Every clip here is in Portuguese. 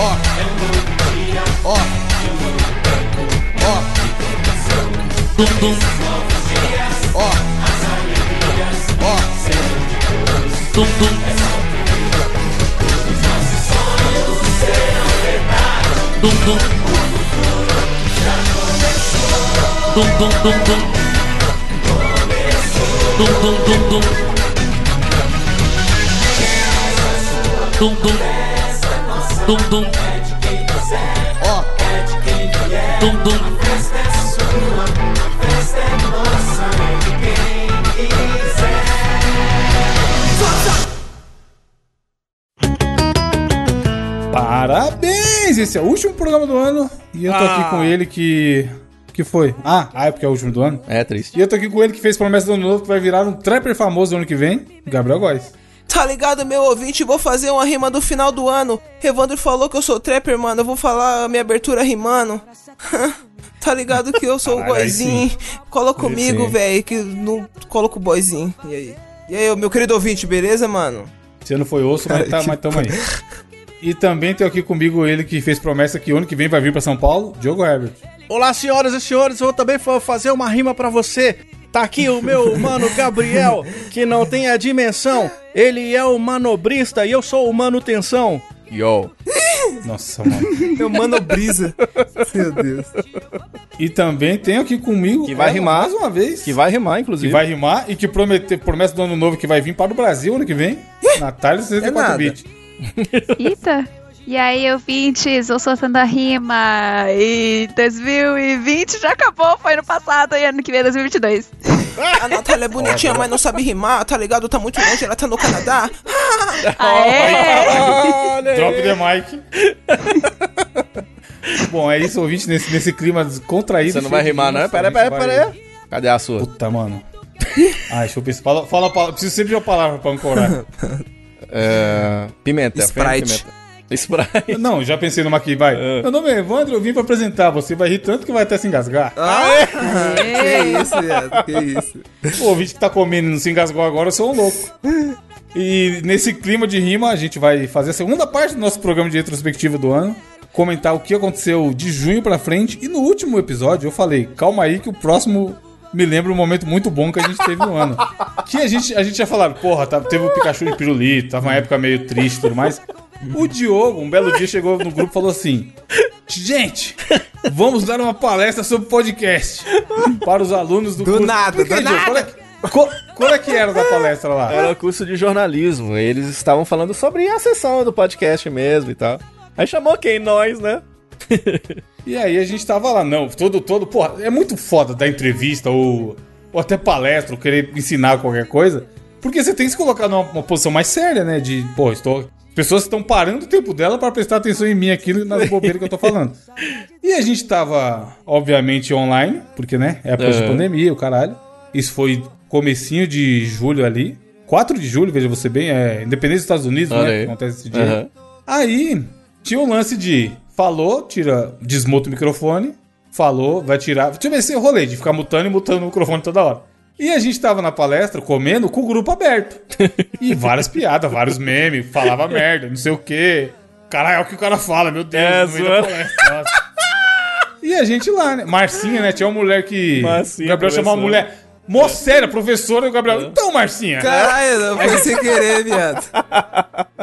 Ó. Ó. Ó. Dum dum. Ó. Ó. Dum dum. Dum dum. Dum dum dum dum. Dum dum dum dum. Dum dum. Dum dum. Ó. Dum dum. Parabéns! Esse é o último programa do ano e eu tô Ah. aqui com ele que. que foi? Ah, ah, é porque é o último do ano. É triste. E eu tô aqui com ele que fez promessa do ano novo que vai virar um trapper famoso no ano que vem, Gabriel Góes. Tá ligado, meu ouvinte? Vou fazer uma rima do final do ano. Evandro falou que eu sou trapper, mano. Eu vou falar a minha abertura rimando. tá ligado que eu sou o boyzinho. Cola comigo, velho, que não coloco o boyzinho. E aí? E aí, meu querido ouvinte, beleza, mano? Esse ano foi osso, mas, Cara, tá, que mas tamo aí. E também tem aqui comigo ele que fez promessa que ano que vem vai vir pra São Paulo, Diogo Herbert. Olá, senhoras e senhores, eu vou também vou fazer uma rima pra você. Tá aqui o meu mano Gabriel, que não tem a dimensão. Ele é o manobrista e eu sou o manutenção. Yo. Nossa, mano. Meu mano brisa. meu Deus. E também tem aqui comigo. Que vai ela, rimar. Mais uma vez. Que vai rimar, Que inclusive. vai rimar e que prometeu promessa do ano novo que vai vir para o Brasil ano que vem. Natália 64 nada. bit. Eita! E aí, ouvintes, eu soltando a rima. E 2020 já acabou, foi ano passado e ano que vem é 2022. A Natália é bonitinha, mas não sabe rimar, tá ligado? Tá muito longe, ela tá no Canadá. Aê! Drop the mic. Bom, é isso, ouvinte, nesse, nesse clima contraído. Você não vai rimar, não? rimas, Pera, a pera, gente vai- pera aí. Cadê a sua? Puta, mano. Ah, deixa eu pensar. Fala, fala a palavra. Preciso sempre de uma palavra pra ancorar. É... Pimenta. Sprite. Pimenta. Sprite. Não, já pensei numa aqui, vai. É. Meu nome é Evandro, eu vim pra apresentar. Você vai rir tanto que vai até se engasgar. Ah, que isso, viado, que isso. O ouvinte que tá comendo e não se engasgou agora, eu sou um louco. E nesse clima de rima, a gente vai fazer a segunda parte do nosso programa de retrospectiva do ano. Comentar o que aconteceu de junho pra frente. E no último episódio eu falei, calma aí que o próximo me lembra um momento muito bom que a gente teve no ano. Que a gente, a gente tinha falado, porra, tá- teve o Pikachu de pirulito, tava uma época meio triste e tudo mais. O Diogo, um belo dia, chegou no grupo e falou assim: Gente, vamos dar uma palestra sobre podcast para os alunos do, Do curso. nada, Por quê, do nada. Qual é, que- qual, é que era da palestra lá? Era o curso de jornalismo. Eles estavam falando sobre a sessão do podcast mesmo e tal. Aí chamou quem? Nós, né? E aí a gente tava lá, não, todo, todo, porra, é muito foda dar entrevista ou, ou até palestra, ou querer ensinar qualquer coisa, porque você tem que se colocar numa uma posição mais séria, né, de, pô, estou... As pessoas estão parando o tempo dela pra prestar atenção em mim aqui nas bobeiras que eu tô falando. E a gente tava, obviamente, online, porque, né, época de Aham. pandemia, o caralho. Isso foi comecinho de julho ali. 4 de julho, veja você bem, é independência dos Estados Unidos, Olha né, aí. que acontece esse dia. Aham. Aí tinha o lance de falou, tira, desmuta o microfone, falou, vai tirar. Tinha esse rolê de ficar mutando e mutando o microfone toda hora. E a gente tava na palestra comendo com o grupo aberto. E várias piadas, vários memes, falava merda, não sei o quê. Caralho, é o que o cara fala, meu Deus, É, no meio da palestra. nossa. E a gente lá, né? Marcinha, né? Tinha uma mulher que. Marcinha, Gabriel chamou uma mulher. Mó séria, professora, e o Gabriel. Então, Marcinha. Caralho, não foi sem querer, viado.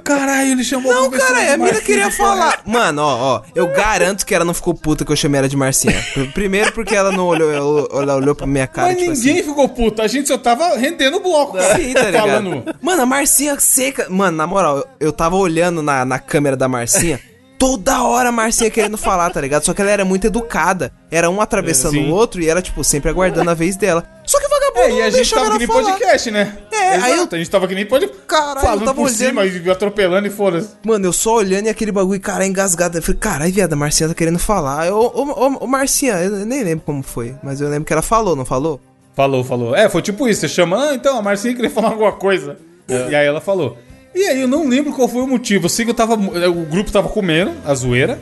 Caralho, ele chamou Não, professora cara, de a mina queria que falar. Mano, ó, ó, eu garanto que ela não ficou puta que eu chamei ela de Marcinha. Pr- Primeiro porque ela não olhou, ela, ela olhou pra minha cara, Mas tipo ninguém assim. ficou puto, a gente só tava rendendo o bloco, cara. Sim, tá ligado? Falando. Mano, a Marcinha seca. Mano, na moral, eu, eu tava olhando na, na câmera da Marcinha. Toda hora a Marcinha querendo falar, tá ligado? Só que ela era muito educada. Era um atravessando Sim. o outro e ela, tipo, sempre aguardando a vez dela. Só que É, e a gente tava que nem falar. podcast, né? É, aí Exato, a gente tava que nem podcast. Caralho, eu falando tava por olhando. cima e atropelando e foda-se. Mano, eu só olhando e aquele bagulho, cara, engasgado. Eu falei, caralho, viado, a Marcinha tá querendo falar. Eu, ô, ô, ô, Marcinha, eu nem lembro como foi, mas eu lembro que ela falou, não falou? Falou, falou. É, foi tipo isso. Você chama, ah, então, a Marcinha queria falar alguma coisa. E aí ela falou. E aí eu não lembro qual foi o motivo. Eu sei que eu tava. O grupo tava comendo, a zoeira.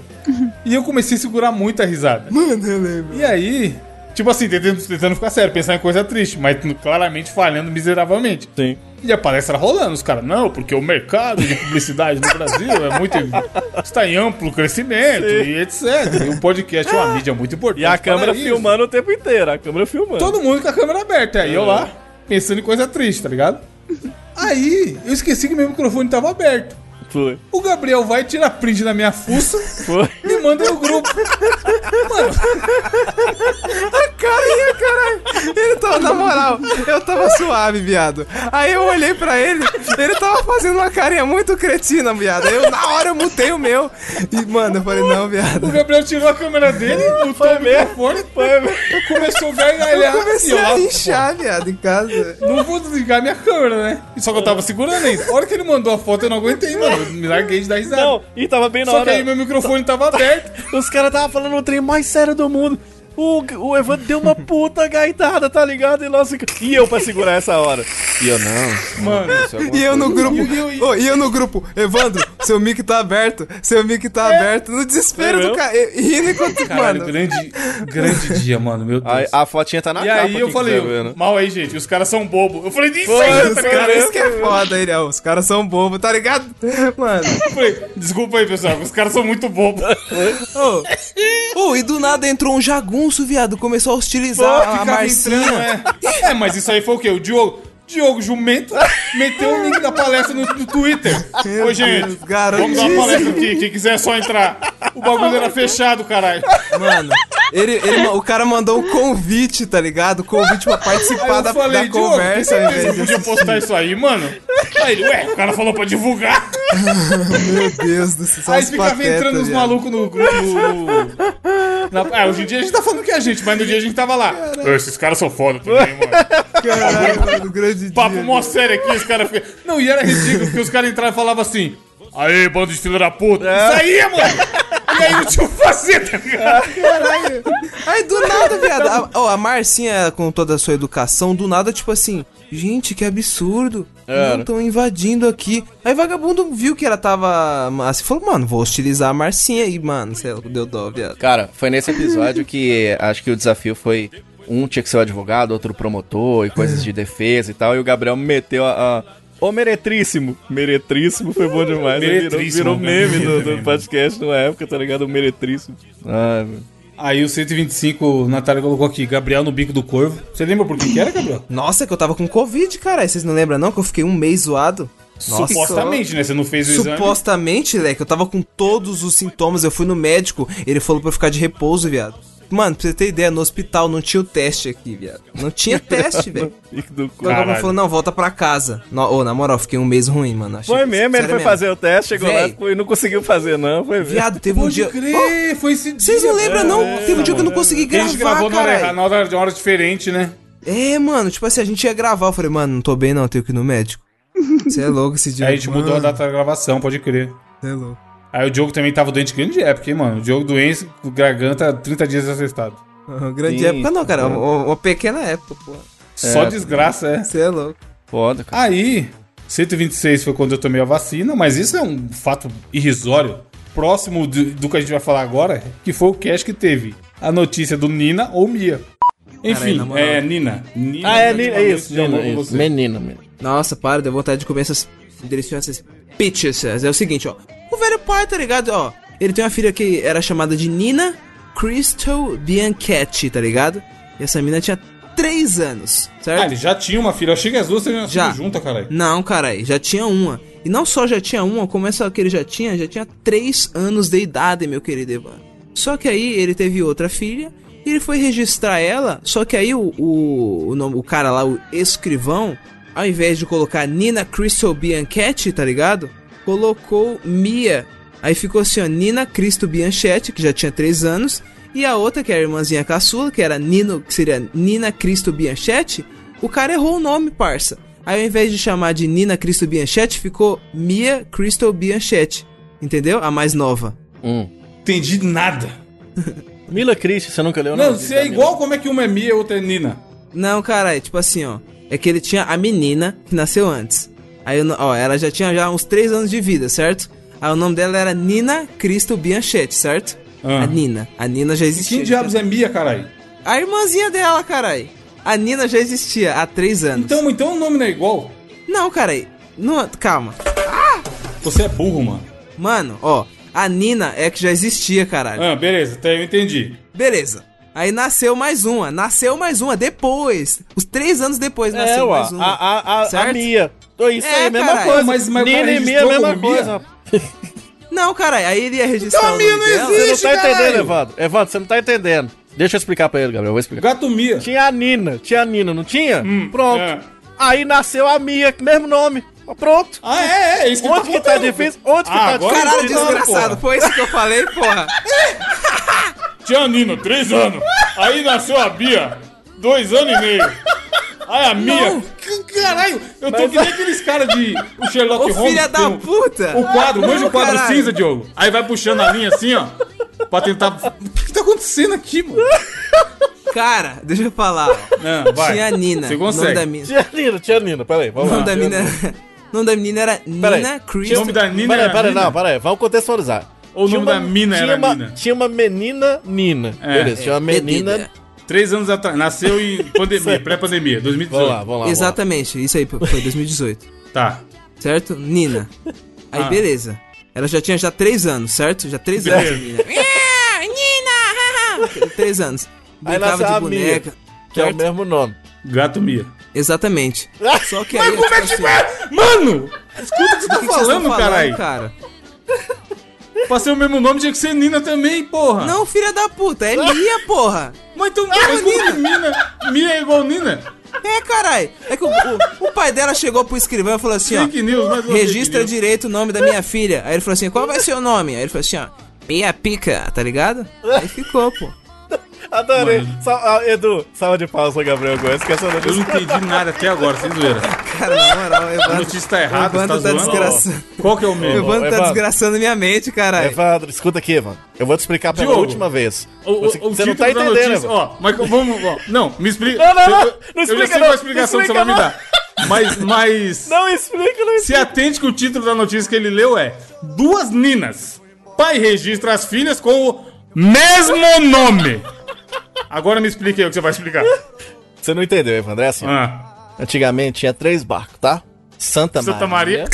e eu comecei a segurar muita risada. Mano, eu lembro. E aí, tipo assim, tentando, tentando ficar sério, pensar em coisa triste, mas claramente falhando miseravelmente. Sim. E a palestra rolando, os caras, não, porque o mercado de publicidade no Brasil é muito. está em amplo crescimento e etc. E o podcast é uma mídia muito importante. E a câmera isso. filmando o tempo inteiro, a câmera filmando. Todo mundo com a câmera aberta. Aí eu lá, pensando em coisa triste, tá ligado? Aí, eu esqueci que meu microfone tava aberto. Foi. O Gabriel vai tirar print da minha fuça Foi. e manda no grupo. Mano, Carinha, caralho. Ele tava, na moral, eu tava suave, viado. Aí eu olhei pra ele, ele tava fazendo uma carinha muito cretina, viado. Aí eu, na hora, eu mutei o meu. E, mano, eu falei, não, o viado. Gabriel tirou a câmera dele, botou o microfone, começou a gargalhar. Eu comecei a inchar, viado, em casa. Não vou desligar minha câmera, né? Só que eu tava segurando ainda. A hora que ele mandou a foto, eu não aguentei, mano. Me larguei de dar risada. Não, e tava bem na Só que hora. aí meu microfone tava aberto. Os caras tava falando o trem mais sério do mundo. O, o Evandro deu uma puta gaitada, tá ligado? E, nós e eu pra segurar essa hora. E eu, não. Mano, E eu no grupo, E eu- e- e eu no grupo, Evandro, seu mic tá aberto, seu mic tá aberto, no desespero É do cara, e- rindo enquanto, caralho, mano, grande, grande dia, mano, meu Deus. A, a fotinha tá na e capa. aí eu falei, né? mal aí, gente, os caras são bobo. Eu falei, Foi, aí, tá os ligado? cara, isso que é foda, ele, os caras são bobos, tá ligado? Mano, Eu falei, desculpa aí, pessoal, os caras são muito bobos. ô, ô, e do nada entrou um jagunço, viado, começou a hostilizar Pô, a Marcinha. entrando, é. É, mas isso aí foi o quê? O Diogo. Diogo Jumento meteu o link da palestra no, no Twitter. Meu Ô, gente, Deus, vamos dar uma palestra aqui. Quem quiser é só entrar. O bagulho era fechado, caralho. Mano, ele, ele o cara mandou um convite, tá ligado? Convite pra participar da, falei, da Diogo, conversa, ao invés que podia postar isso aí, mano? Aí ele, ué, o cara falou pra divulgar. Meu Deus do céu, Aí ficava patetas, entrando os malucos no grupo. Na- ah, hoje em dia a gente tá falando que é a gente, mas no dia a gente tava lá. "Ô, Esses caras são foda também, mano. Caralho, mano, grande Papo dia. mó sério aqui, os caras ficam. Não, e era ridículo porque os caras entravam e falavam assim. Aí, bando de filho da puta. Isso aí, mano. E aí não tinha o fazer, tá ligado? Caralho. Aí do nada, viado. A, ó, a Marcinha, com toda a sua educação, do nada, tipo assim. Gente, que absurdo. Era. Não estão invadindo aqui. Aí vagabundo viu que ela tava. Assim, falou, mano, vou hostilizar a Marcinha. E, mano, sei lá, deu dó, viado. Cara, foi nesse episódio que acho que o desafio foi um tinha que ser o advogado, outro o promotor e coisas de defesa e tal, e o Gabriel meteu a. a o meretríssimo. Meretríssimo foi bom demais. Virou, Meretríssimo, virou meme né? do, do Também, podcast numa época, tá ligado? O meretríssimo. Ah, meu. Aí o 125, Natália colocou aqui, Gabriel no bico do corvo. Você lembra por que que era, Gabriel? Nossa, que eu tava com Covid, cara. Vocês não lembram, não? Que eu fiquei um mês zoado. Nossa, Supostamente, né? Você não fez o exame. Supostamente, leque, eu tava com todos os sintomas. Eu fui no médico, ele falou pra eu ficar de repouso, viado. Mano, pra você ter ideia, no hospital não tinha o teste aqui, viado. Não tinha teste, velho. Cu. O falou, não, volta pra casa. Ô, na moral, fiquei um mês ruim, mano. Achei- Foi mesmo, ele foi fazer o teste, chegou Véi. lá e não conseguiu fazer, não. Foi mesmo. Viado, teve um Pode dia... crer, foi esse dia. Vocês não lembram, não? É, teve um dia que eu não consegui Que a gravar, gente gravou na hora, na hora, de uma hora diferente, né? É, mano, tipo assim, a gente ia gravar. Eu falei, mano, não tô bem não, tenho que ir no médico. Você é louco esse dia. Aí a gente mudou a data da gravação, pode crer. Você é louco. Aí o Diogo também tava doente grande época, hein, mano? O Diogo doente, com garganta, 30 dias. Uhum, grande Sim, época não, cara. é. Uma, uma pequena época, pô. Só desgraça, é. Você é louco. Foda, cara. Aí, 126 foi quando eu tomei a vacina, mas isso é um fato irrisório. Próximo do, do que a gente vai falar agora, que foi o cast que teve a notícia do Nina ou Mia. Enfim, é Nina. Nina Ah, é, eu Nina, falei isso, Nina, isso. Menina, menina. Nossa, para, deu vontade de comer essas deliciosas pitches. É o seguinte, ó. O velho pai, tá ligado? Ó, ele tem uma filha que era chamada de Nina Crystal Bianchetti, tá ligado? E essa mina tinha 3 anos, certo? Ah, ele já tinha uma filha. Eu achei que as duas teriam Já. juntas, caralho. Não, carai, já tinha uma. E não só já tinha uma, como essa que ele já tinha, já tinha 3 anos de idade, meu querido Evan. Só que aí ele teve outra filha e ele foi registrar ela, só que aí o, o, o, nome- o cara lá, o escrivão, ao invés de colocar Nina Crystal Bianchetti, tá ligado? Colocou Mia. Aí ficou assim, ó, Nina Cristo Bianchetti, que já tinha 3 anos, e a outra, que era a irmãzinha caçula, que era Nino, que seria Nina Cristo Bianchetti, o cara errou o nome, parça. Aí ao invés de chamar de Nina Cristo Bianchetti, ficou Mia Crystal Bianchetti. Entendeu? A mais nova. Hum. Entendi nada. Mila Christie, você nunca leu Não, nada se é igual, como é que uma é Mia e outra é Nina? Não, cara, é tipo assim, ó. É que ele tinha a menina que nasceu antes. Aí, ó, ela já tinha já uns 3 anos de vida, certo? Aí o nome dela era Nina Cristo Bianchetti, certo? Ah. A Nina. A Nina já E existia. quem diabos é Mia, caralho? A irmãzinha dela, carai. A Nina já existia há 3 anos. Então, então o nome não é igual? Não, cara, não, calma. Você é burro, mano. Mano, ó, a Nina é que já existia, caralho. Ah, beleza, até eu entendi. Beleza. Aí nasceu mais uma, nasceu mais uma depois. Os três anos depois É, nasceu ué, mais uma. a, a, a, a Certo? Mia. Então, Isso É, aí, mesma caralho. coisa. Mas- mas Nina cara e Mia, mesma coisa. Não, caralho, aí ele ia registrar Então a Mia não dela. Você não existe. tá entendendo, caralho. Evandro. Evandro, você não tá entendendo. Deixa eu explicar pra ele, Gabriel. Eu vou explicar. Gato Mia. Tinha a Nina, tinha a Nina, não tinha? Hum, Pronto. é. Aí nasceu a Mia, mesmo nome. Pronto. Ah, é, é, isso que Onde que tá difícil? Onde que Ah, tá agora difícil? Caralho, desgraçado, porra. foi isso que eu falei, porra. Tinha a Nina, três anos. Aí nasceu a Bia, dois anos e meio. Aí a Mia. Caralho, eu tô que nem aqueles caras de. O Sherlock Ô Holmes. filha da um- puta! O quadro, manja o quadro Caralho. cinza, Diogo. Aí vai puxando a linha assim, ó. Pra tentar. O que tá acontecendo aqui, mano? Cara, deixa eu falar. ó. Não, vai. Tinha a Nina. Você O nome consegue. da mina. Tinha a Nina, tinha a Nina. Peraí, O vamos nome lá. da mina era. O nome da menina era. Nina O Christian. nome da Nina Peraí, era peraí, não, peraí. Vamos contextualizar. Ou o Tinha nome da uma- mina tinha era uma, Nina. Tinha uma menina Nina. É. Beleza, tinha uma menina... Menina. Três anos atrás. Nasceu em pandemia, pré-pandemia, 2018. Vamos lá, vamos lá. Exatamente, isso aí foi 2018. Tá. Certo? Nina. Aí Ah. beleza. Ela já tinha já três anos, certo? Já três anos, Beleza. Nina. Ah, Nina! três anos. Aí Brincava nasceu de a Mia, boneca. que é o mesmo nome. Gato Mia. Exatamente. Só que aí. Mas como é que tipo vai? Mano! Escuta o que você tá assim, que que vocês falando, caralho. cara? Pra ser o mesmo nome tinha que ser Nina também, porra. Não, filha da puta, é Mia, porra. Mas então, mas como que Mina? Mia é igual Nina? É, caralho. É que o, o- o pai dela chegou pro escrivão e falou assim, ó. Fake news, mais uma Registra fake news. direito o nome da minha filha. Aí ele falou assim, qual vai ser o nome? Aí ele falou assim, ó. Pia Pica, tá ligado? Aí ficou, pô. Adorei. Sal- ah, Edu, salva de palmas pro Gabriel Gomes, que essa Eu não notícia... entendi nada até agora, sem zoeira. Cara, na moral, o A Evandro, notícia tá errada, tá Evandro tá zoando. desgraçando. Qual que é o o mesmo? Evandro tá Evandro. desgraçando minha mente, caralho. Evandro, escuta aqui, Evandro. Eu vou te explicar pela Diogo, última vez. O, o, você o você não tá entendendo, notícia, Evandro. ó, mas vamos, ó, não, me explica. Não, não, não, Eu- não Eu explica já sei não, qual a explicação que você vai me explica dar. Mas, mas Não explica, não se atente que o título da notícia que ele leu é Duas Ninas. Pai registra as filhas com o mesmo nome. Agora me explique aí o que você vai explicar. Você não entendeu, Evandro. É assim. Ah, Antigamente tinha três barcos, tá? Santa, Santa Maria.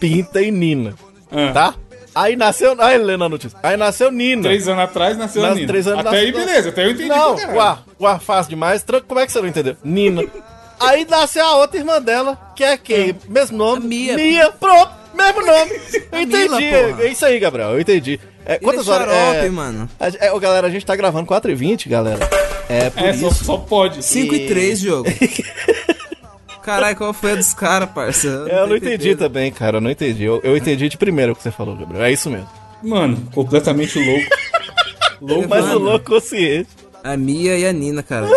Pinta e Nina, ah. tá? Aí nasceu... Aí, lendo a notícia. Aí nasceu Nina. Três anos atrás nasceu a Nas- Nina. três anos Até nas- aí, beleza. Até eu entendi. Não, uá, uá, fácil demais. Tran- Como é que você não entendeu? Nina. Aí nasceu a outra irmã dela, que é quem? Mesmo nome? A Mia. Mia, pronto, mesmo nome. Eu Mila, entendi. porra. é isso aí, Gabriel, eu entendi. É, quantas Ele é horas? xarope, é, mano. a- é, ô, galera, a gente tá gravando 4h20, galera. É, por É, só, isso. só pode. 5 e 3, jogo. Caralho, qual foi a dos caras, parça? É, eu não entendi também, cara, eu não entendi. Eu, eu entendi de primeiro o que você falou, Gabriel. É isso mesmo. Mano, completamente louco. louco. Mas o louco consciente. A Mia e a Nina, cara.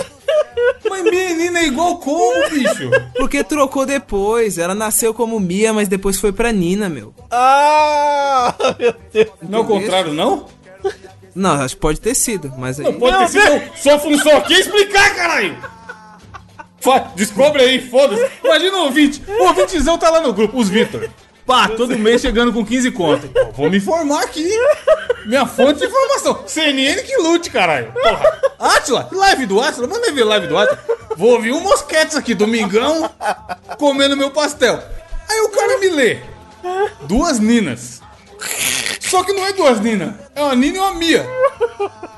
Mas menina é igual como, bicho? Porque trocou depois. Ela nasceu como Mia, mas depois foi pra Nina, meu. Ah, meu Deus. Não é o contrário, não? Não, acho que pode ter sido, mas aí. Não pode ter sido. Sua função aqui é explicar, caralho! Descobre aí, foda-se. Imagina o ouvinte. O ouvintezão tá lá no grupo, os Vitor. Pá, todo mês chegando com 15 contas. Vou me informar aqui. Minha fonte de informação. CNN que lute, caralho. Porra. Atila, live do Atila. Manda ver live do Atila. Vou ouvir um mosquetes aqui, domingão, comendo meu pastel. Aí o cara me lê. Duas Ninas. Só que não é duas Ninas. É uma Nina e uma Mia.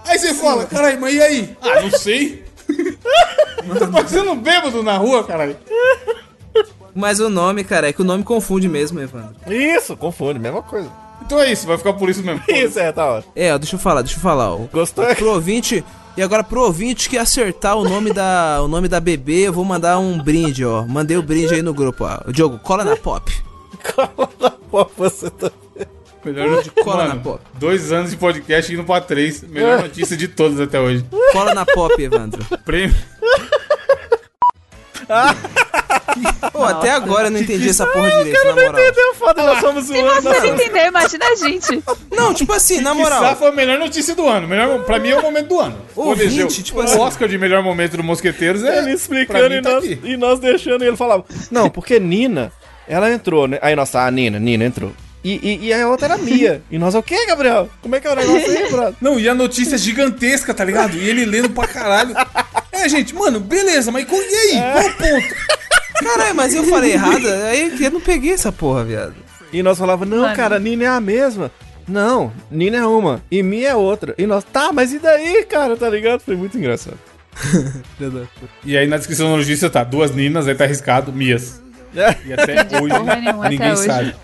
Aí você fala, caralho, mas e aí? Ah, não sei. Tô parecendo um bêbado na rua, caralho. Mas o nome, cara, é que o nome confunde mesmo, Evandro. Isso, confunde, mesma coisa. Então é isso, vai ficar por isso mesmo. Isso, é, tá ótimo. É, ó, deixa eu falar, deixa eu falar. Ó. Gostou? Pro ouvinte. E agora pro ouvinte que acertar o nome da o nome da bebê, eu vou mandar um brinde, ó. Mandei o brinde aí no grupo, ó. Diogo, cola na pop. Cola na pop, você tá... Melhor notícia. Cola na Mano, pop. dois anos de podcast indo pra três. Melhor notícia de todas até hoje. Cola na pop, Evandro. Prêmio. Pô, até agora eu não entendi essa porra direito, na moral. Entendeu? Foda, nós somos Se zoando. vocês entenderem, imagina a gente. Não, tipo assim, na moral. foi a melhor notícia do ano. Melhor, pra mim é o momento do ano. Ouvinte, eleger o- tipo o assim- Oscar de melhor momento do Mosqueteiros é. Ele explicando mim e, tá nós, aqui. e nós deixando e ele falava. Não, porque Nina, ela entrou, né? Aí nós, ah, Nina, Nina entrou. E, e, e a outra era Mia. E nós, o quê, Gabriel? Como é que é o negócio aí, brother? Não, e a notícia é gigantesca, tá ligado? E ele lendo pra caralho. É, gente, mano, beleza, mas e aí? Qual o ponto? Caralho, mas eu falei errado, aí eu não peguei essa porra, viado. E nós falava, não, Mano. cara, Nina é a mesma. Não, Nina é uma e Mia é outra. E nós, tá, mas e daí, cara, tá ligado? Foi muito engraçado. E aí na descrição da notícia tá duas Ninas, aí tá arriscado Mias. É. E até hoje nenhuma ninguém até hoje. sabe.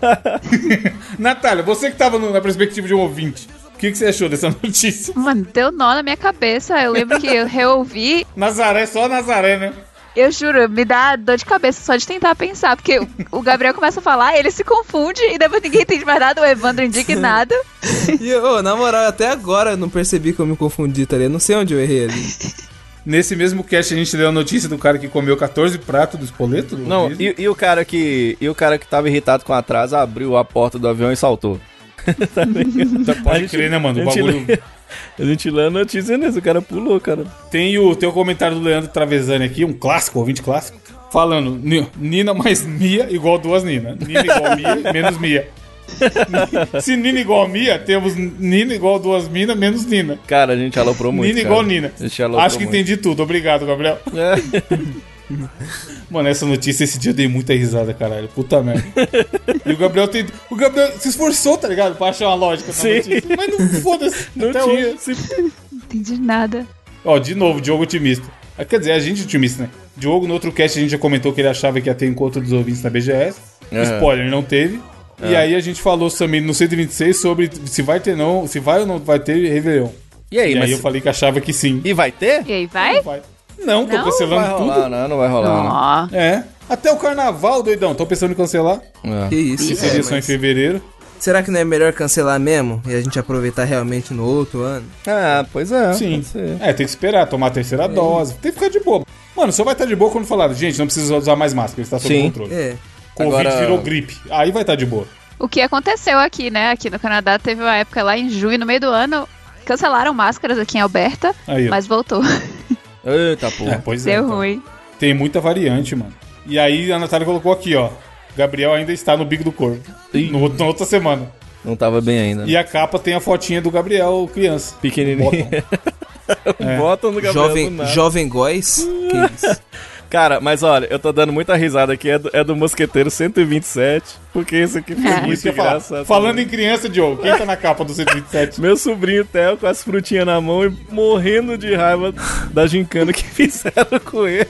Natália, você que tava no- na perspectiva de um ouvinte, o que, que você achou dessa notícia? Mano, deu nó na minha cabeça. Eu lembro que eu reouvi. Nazaré, só Nazaré, né? Eu juro, me dá dor de cabeça só de tentar pensar. Porque o- Gabriel começa a falar, ele se confunde e depois ninguém entende mais nada. O Evandro indignado. E, na moral, até agora eu não percebi que eu me confundi, tá ligado? Não sei onde eu errei ali. Nesse mesmo cast a gente leu a notícia do cara que comeu 14 pratos do espoleto. Não, e, e o cara que. E o cara que tava irritado com o atraso abriu a porta do avião e saltou. Tá, pode a gente- crer, né, mano? O bagulho... A gente lê a notícia nisso, o cara pulou, cara. Tem o teu comentário do Leandro Travesani aqui, um clássico, ouvinte clássico, falando Ni- Nina mais Mia igual duas Nina. Nina igual Mia, menos Mia. Se Nina igual Mia, temos Nina igual duas Mina, menos Nina. Cara, a gente aloprou muito. Nina cara. igual Nina. A gente aloprou Acho que muito. entendi tudo. Obrigado, Gabriel. É. Mano, essa notícia esse dia eu dei muita risada, caralho. Puta merda. E o Gabriel tem. O Gabriel se esforçou, tá ligado? Pra achar uma lógica na Sim. notícia. Mas não foda-se. Não até tinha. hoje. se- Não entendi nada. Ó, de novo, Diogo otimista. Ah, Quer dizer, a gente otimista, né? Diogo, no outro cast, a gente já comentou que ele achava que ia ter encontro dos ouvintes na BGS. Aham. Spoiler, não teve. E aí a gente falou também no 126 sobre se vai ter não, se vai ou não vai ter Réveillon. E aí, E aí mas. eu falei que achava que sim. E vai ter? E aí, vai? Não vai. Não, tô Não? cancelando Vai tudo. rolar, não, não vai rolar. não. É. Até o carnaval, doidão. Tô pensando em cancelar. É. Que isso, Que seria é, só em mas fevereiro. Será que não é melhor cancelar mesmo e a gente aproveitar realmente no outro ano? Ah, pois é. Sim. É, tem que esperar, tomar a terceira dose. Tem que ficar de boa. Mano, só vai estar de boa quando falar, gente, não precisa usar mais máscara, está sob Sim. controle. É. Covid Agora- virou gripe. Aí vai estar de boa. O que aconteceu aqui, né? Aqui no Canadá teve uma época lá em junho, no meio do ano, cancelaram máscaras aqui em Alberta, Aí, mas voltou. Eita, É, porra. pois é. Deu então. ruim. Tem muita variante, mano. E aí a Natália colocou aqui, ó. Gabriel ainda está no bico do corvo. No, na outra semana. Não tava bem ainda. E a capa tem a fotinha do Gabriel criança. Pequenininho. É. Botam no Gabriel do Jovem, nada. jovem góis? Que isso? Cara, mas olha, eu tô dando muita risada aqui, é do, é do Mosqueteiro 127, porque esse aqui foi É. Isso muito engraçado. Falando em criança, Diogo, quem tá na capa do 127? Meu sobrinho Theo com as frutinhas na mão e morrendo de raiva da gincana que fizeram com ele.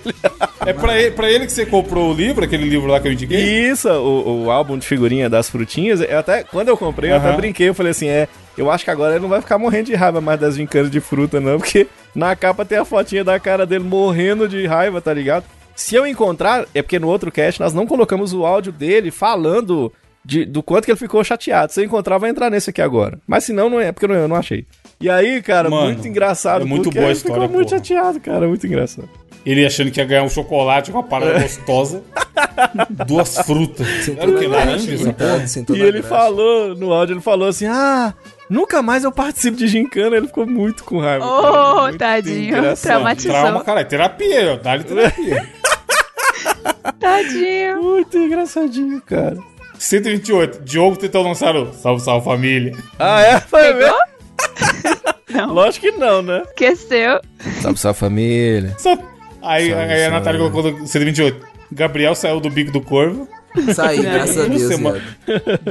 É pra ele, pra ele que você comprou o livro, aquele livro lá que eu indiquei? Isso, o, o álbum de figurinha das frutinhas, eu até, quando eu comprei, eu até brinquei, eu falei assim, é, eu acho que agora ele não vai ficar morrendo de raiva mais das gincanas de fruta, não, porque na capa tem a fotinha da cara dele morrendo de raiva, tá ligado? Se eu encontrar, é porque no outro cast nós não colocamos o áudio dele falando de- do quanto que ele ficou chateado. Se eu encontrar, vai entrar nesse aqui agora. Mas se não, não é, porque eu não, eu não achei. E aí, cara, Mano, muito engraçado. é muito boa a ele história, Ficou muito porra. chateado, cara, muito engraçado. Ele achando que ia ganhar um chocolate, uma parada gostosa. Duas frutas. Era o que? Laranja? sentou E na ele falou, no áudio, ele falou assim: Ah, nunca mais eu participo de gincana. Ele ficou muito com raiva. Oh, cara. Muito tadinho. Traumatizou. Trauma, caralho. Terapia, ó. Dá-lhe terapia. Tadinho. Muito engraçadinho, cara. 128. Diogo tentou lançar o Salve, salve família. Ah, é? Foi Pegou? mesmo? Lógico que não, né? Esqueceu. Salve sua família. Aí, Salve, aí a salve. Natália colocou no 128. Gabriel saiu do bico do corvo. Saí, graças a Deus, semana-.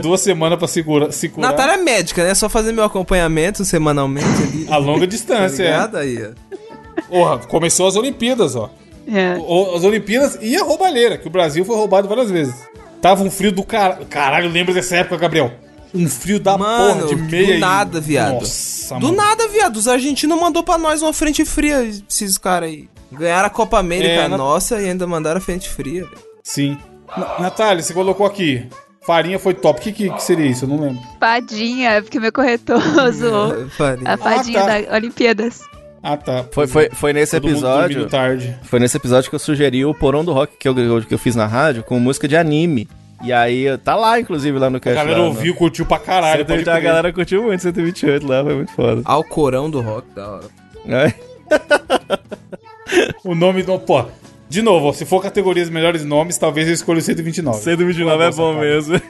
Duas semanas pra segura, se curar. Natália é médica, né? Só fazer meu acompanhamento semanalmente ali. A longa Tá distância, é. ligado aí, ó. Porra, começou as Olimpíadas, ó. É. O- As Olimpíadas e a roubalheira, que o Brasil foi roubado várias vezes. Tava um frio do caralho. Caralho, lembra dessa época, Gabriel? Um frio da Mano, porra de meia. do e- nada, viado. Nossa, Do mano. nada, viado. Os argentinos mandou pra nós uma frente fria, esses caras aí. Ganharam a Copa América É, na- nossa e ainda mandaram a frente fria, velho. Sim. Na- Natália, você colocou aqui. Farinha foi top. O que, que, que seria isso? Eu não lembro. Fadinha, porque meu corretor zoou. Farinha. A fadinha tá. da Olimpíadas. Ah, tá. Foi, foi, foi nesse Todo episódio. tarde. Foi nesse episódio que eu sugeri o Porão do Rock que eu, que eu fiz na rádio com música de anime. E aí, tá lá, inclusive, lá no A cast. galera lá, ouviu, curtiu pra caralho. 128, pode a galera curtiu muito 128 lá, foi muito foda. Alcorão do rock, da hora. É. O nome do. Pô, de novo, se for categorias melhores nomes, talvez eu escolha o 129. 129 é bom cara. mesmo.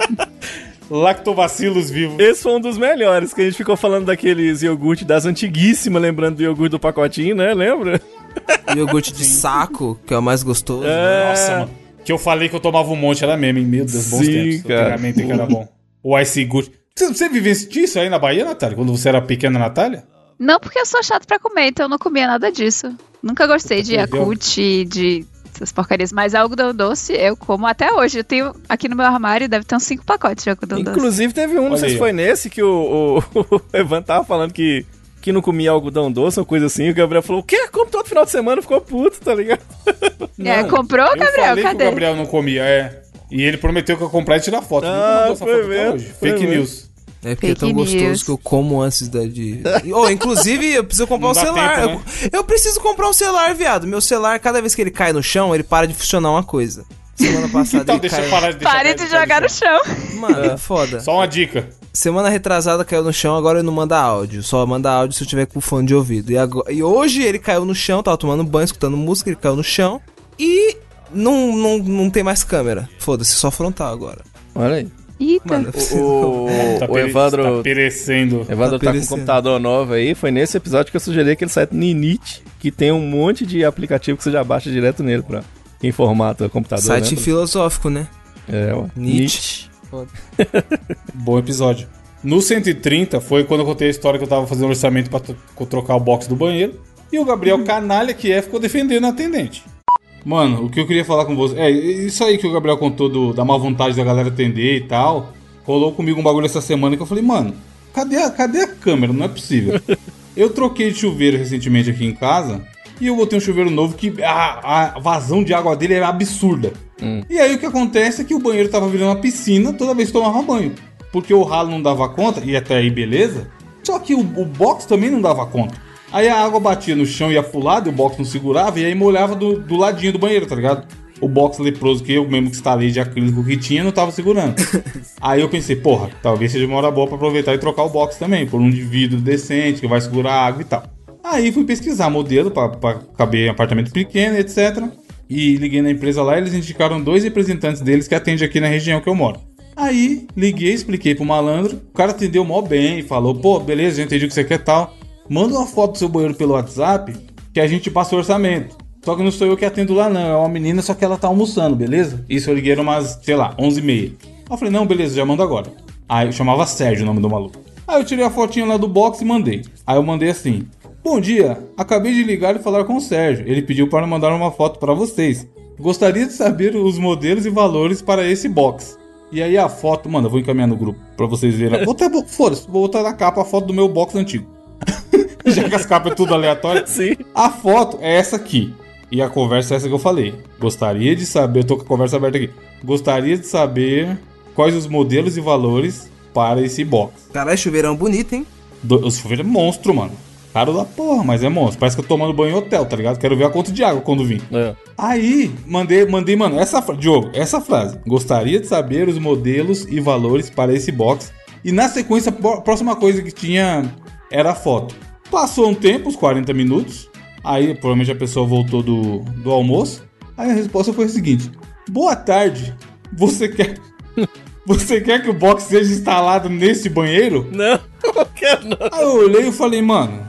Lactobacilos vivos. Esse foi um dos melhores, que a gente ficou falando daqueles iogurte das antiguíssimas, lembrando do iogurte do pacotinho, né? Lembra? Iogurte de saco, que é o mais gostoso. Nossa, mano. Que eu falei que eu tomava um monte, era meme, hein? Meu Deus, bons Sim, tempos. cara. Antigamente que era bom. O Ice Good. Você, você vivenciou isso aí na Bahia, Natália? Quando você era pequena, Natália? Não porque eu sou chato pra comer, então eu não comia nada disso. Nunca gostei de. Yakult, de essas porcarias. Mas algodão doce eu como até hoje. Eu tenho aqui no meu armário, deve ter uns 5 pacotes de algodão doce. Inclusive teve um, não sei se foi nesse, que o, o, o Evan tava falando que, que não comia algodão doce ou coisa assim. E o Gabriel falou, o quê? Como todo final de semana ficou puto, tá ligado? É, Não, comprou, eu Gabriel? falei Cadê? que o Gabriel não comia, é. E ele prometeu que eu ia comprar e tirar foto. Ah, nunca mandou essa foi foto mesmo, hoje. foi Fake mesmo. news. É porque é tão Fake gostoso news. que eu como antes da de. Oh, inclusive, eu preciso comprar Não um celular. tempo, né? eu, eu preciso comprar um celular, viado. Meu celular, cada vez que ele cai no chão, ele para de funcionar uma coisa. Semana passada Então, ele deixa eu caiu. parar de deixar Pare de jogar no chão. chão. Mano, é foda. Só uma dica. Semana retrasada caiu no chão, agora ele não manda áudio. Só manda áudio se eu tiver com fone de ouvido. E, agora- e hoje ele caiu no chão, tava tomando banho, escutando música, ele caiu no chão. E não, não, não tem mais câmera. Foda-se, só frontal agora. Olha aí. Eita. Mano, O, Tá o Evandro, Tá perecendo. Evandro Tá tá, com um perecendo. computador novo aí. Foi nesse episódio que eu sugeri aquele site Ninit, que tem um monte de aplicativo que você já baixa direto nele pra quem formata o computador. site né? filosófico, né? É, ó. Nietzsche. Bom episódio. No 130 foi quando eu contei a história que eu tava fazendo orçamento pra tro- trocar o box do banheiro. E o Gabriel Canalha, que é, ficou defendendo a atendente. Mano, o que eu queria falar com você. É, isso aí que o Gabriel contou do- da má vontade da galera atender e tal. Rolou comigo um bagulho essa semana que eu falei, mano, cadê a, cadê a câmera? Não é possível. eu troquei de chuveiro recentemente aqui em casa. E eu botei um chuveiro novo que a, a vazão de água dele é absurda. E aí o que acontece é que o banheiro tava virando uma piscina toda vez que tomava banho. Porque o ralo não dava conta, e até aí beleza. Só que o, o box também não dava conta. Aí a água batia no chão e ia pro lado, e o box não segurava, e aí molhava do, do ladinho do banheiro, tá ligado? O box leproso que eu mesmo que instalei de acrílico que tinha, não tava segurando. aí eu pensei, porra, talvez seja uma hora boa pra aproveitar e trocar o box também, por um de vidro decente, que vai segurar a água e tal. Aí fui pesquisar modelo pra caber em apartamento pequeno, etc. E liguei na empresa lá e eles indicaram dois representantes deles que atendem aqui na região que eu moro. Aí liguei, expliquei pro malandro, o cara atendeu mó bem, falou, pô, beleza, já entendi o que você quer tal. Manda uma foto do seu banheiro pelo WhatsApp que a gente passa o orçamento. Só que não sou eu que atendo lá, não. É uma menina, só que ela tá almoçando, beleza? Isso eu liguei umas, sei lá, 11h30. Aí eu falei, não, beleza, já mando agora. Aí eu chamava Sérgio o nome do maluco. Aí eu tirei a fotinha lá do box e mandei. Aí eu mandei assim: Bom dia, acabei de ligar e falar com o Sérgio. Ele pediu para mandar uma foto para vocês. Gostaria de saber os modelos e valores para esse box. E aí a foto, mano, eu vou encaminhar no grupo pra vocês verem. Vou até, foda-se, vou botar na capa a foto do meu box antigo. Já que as capas é tudo aleatório. Sim. A foto é essa aqui. E a conversa é essa que eu falei. Gostaria de saber, eu tô com a conversa aberta aqui. Gostaria de saber quais os modelos e valores para esse box. Caralho, chuveirão bonito, hein? Do, o chuveiro é monstro, mano. Caro da porra, mas é monstro. Parece que eu tô tomando banho em hotel, tá ligado? Quero ver a conta de água quando vim. É. Aí, mandei, mandei, mano, essa frase. Diogo, essa frase. Gostaria de saber os modelos e valores para esse box. E na sequência, a próxima coisa que tinha era a foto. Passou um tempo, uns 40 minutos. Aí, provavelmente a pessoa voltou do, do almoço. Aí a resposta foi a seguinte: Boa tarde. Você quer. Você quer que o box seja instalado nesse banheiro? Não, eu quero não. Aí eu olhei e falei, mano.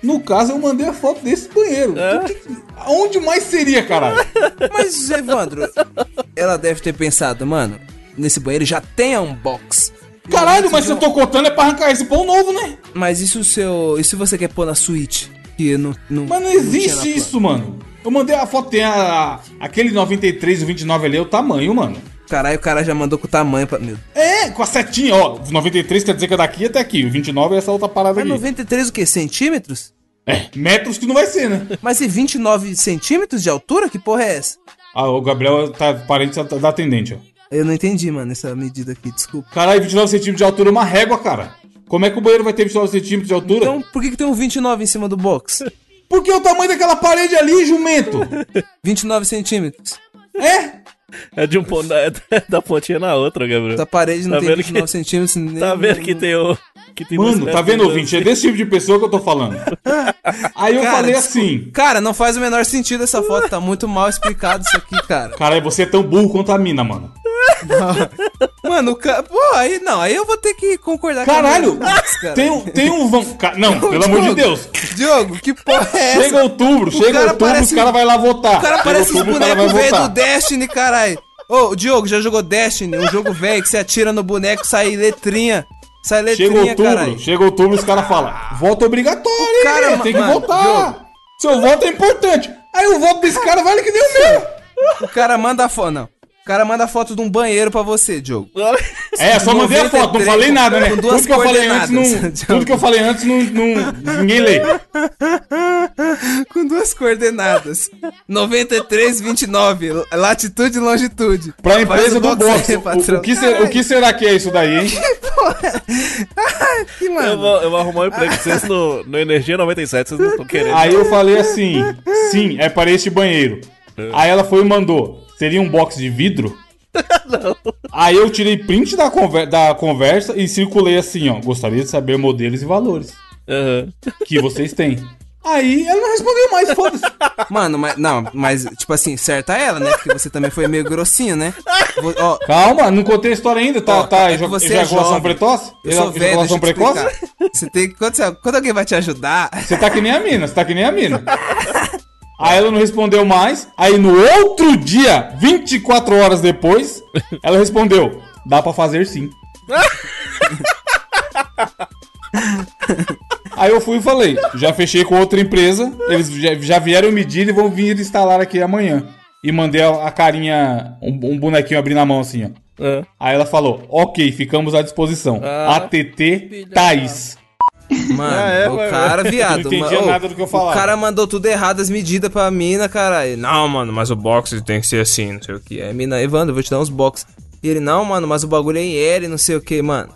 No caso, eu mandei a foto desse banheiro. Que- Onde mais seria, caralho? Mas, Evandro, ela deve ter pensado, mano, nesse banheiro já tem um box. Caralho, mas se eu tô contando é pra arrancar esse pão novo, né? Mas e se o seu. E se você quer pôr na suíte? Que não, não, Mas não existe planta? isso, mano. Eu mandei a foto, tem a, aquele 93 e o 29 ali, é o tamanho, mano. Caralho, o cara já mandou com o tamanho pra. Meu. É, com a setinha, ó. 93 quer dizer que é daqui até aqui. O 29 é essa outra parada É aqui. 93 o quê? Centímetros? É, metros que não vai ser, né? Mas e 29 centímetros de altura? Que porra é essa? Ah, o Gabriel tá parente da- da atendente, ó. Eu não entendi, mano, essa medida aqui, desculpa. Caralho, 29 centímetros de altura é uma régua, cara. Como é que o banheiro vai ter 29 centímetros de altura? Então, por que, que tem um 29 em cima do box? Porque é o tamanho daquela parede ali, jumento. 29 centímetros. É? É de um ponto da, da pontinha na outra, Gabriel. Da parede não Tá tem vendo 29 que- centímetros. Nem, Tá vendo que tem o. Que tem Mano, tá vendo, ouvinte? É desse tipo de pessoa que eu tô falando. Aí eu Cara, falei desculpa. assim. Cara, não faz o menor sentido essa foto, tá muito mal explicado isso aqui, cara. Caralho, você é tão burro quanto a mina, mano. Mano, o cara. Pô, aí não, aí eu vou ter que concordar Caralho! com Max, cara. Tem um, tem um van... Não, pelo amor de Deus. Diogo, que porra é essa? Chega outubro, chega cara outubro, parece- os caras vão lá votar. O cara Chega parece os outubro, o cara bonecos velho do. Destiny, caralho. Ô, Diogo, já jogou Destiny? Um jogo velho que você atira no boneco sai letrinha. Sai Chega letrinha, outubro, caralho. chega outubro, os caras falam, voto obrigatório, cara, hein? tem que mano, votar. Seu voto é importante. Aí o voto desse cara vale que deu meu. O cara manda a foto, não. O cara manda foto de um banheiro pra você, Diogo. É, só mandei a foto, não 93, falei nada, né? com duas Tudo que eu falei antes, não, coordenadas. tudo que eu falei antes, não, não- ninguém lê. Com duas coordenadas. 93, 29. Latitude e longitude. Pra empresa do box boxe. aí, O, o que ser- o que será que é isso daí, hein? Que, Eu mano. vou, eu vou arrumar um emprego pra vocês no, no Energia 97, vocês não estão querendo. Aí eu falei assim, sim, é para este banheiro. Aí ela foi e mandou, seria um box de vidro? Aí eu tirei print da, conver- da conversa e circulei assim, ó. Gostaria de saber modelos e valores Aham. que vocês têm. Aí ela não respondeu mais, foda-se. Mano, mas não, mas tipo assim, certa ela, né? Porque você também foi meio grossinho, né? Vo- Ó, Calma, não contei a história ainda. Tá, Ó, tá é você é ejaculação jovem. precoce? eu sou velho, Ejaculação precoce? Você tem quando, você- quando alguém vai te ajudar, Você tá que nem a mina, você tá que nem a mina. Aí ela não respondeu mais. Aí no outro dia, 24 horas depois, ela respondeu: dá pra fazer sim. Aí eu fui e falei: já fechei com outra empresa, eles já, já vieram medir e vão vir instalar aqui amanhã. E mandei a, carinha, um, um bonequinho abrindo a mão assim, ó. Ah. Aí ela falou: ok, ficamos à disposição. Ah. ATT Thaís. Mano, é, o mas- cara, viado. Não entendia ma- ô, nada do que eu O falava. cara mandou tudo errado, as medidas pra mina, caralho. Não, mano, mas o box tem que ser assim, não sei o que. Aí, mina, Evandro, eu vou te dar uns box. E ele, não, mano, mas o bagulho é em L, não sei o que, mano.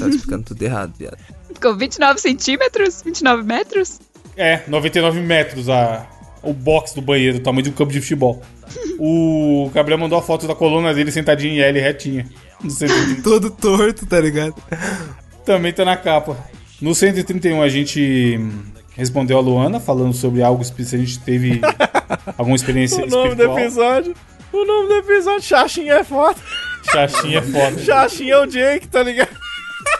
tá explicando tudo errado, viado. Ficou 29 centímetros? 29 metros? É, 99 metros a, o box do banheiro, o tamanho de um campo de futebol. O Gabriel mandou a foto da coluna dele sentadinho em L retinha. No 130. Todo torto, tá ligado? Também tá na capa. No 131 a gente respondeu a Luana falando sobre algo específico. A gente teve alguma experiência O nome do espiritual. episódio. O nome do episódio, Xaxinha é foda. Xaxinha é foda. Xaxinha é o Jake, tá ligado?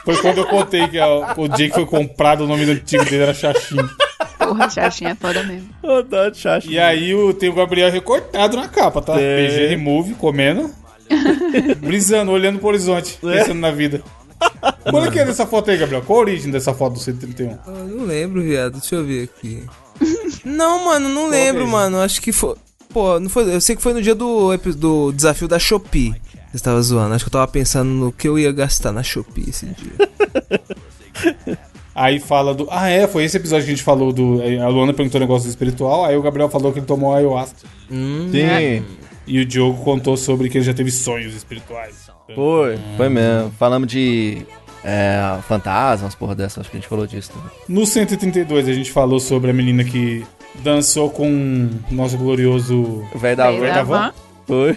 Foi quando eu contei que a- o Jake foi comprado, o nome do antigo dele era Xaxinha. Porra, Xaxinha é foda mesmo. De Xaxinha. E aí o, tem o Gabriel recortado na capa, tá? PG Remove, comendo. brisando, olhando pro horizonte, pensando na vida. Qual é que é dessa foto aí, Gabriel? Qual a origem dessa foto do 131? Eu não lembro, viado. Deixa eu ver aqui. não, mano, não lembro, vez. mano. Acho que foi. Pô, não foi. Eu sei que foi no dia do, do desafio da Shopee. Você tava zoando. Acho que eu tava pensando no que eu ia gastar na Shopee esse dia. Aí fala do. Ah, é, foi esse episódio que a gente falou do. A Luana perguntou um negócio espiritual, aí o Gabriel falou que ele tomou ayahuasca. Sim, E o Diogo contou sobre que ele já teve sonhos espirituais. Foi. Foi mesmo. Falamos de é, fantasmas, porra dessa. Acho que a gente falou disso também. No 132 a gente falou sobre a menina que dançou com o nosso glorioso. Velho da van. da van. Foi.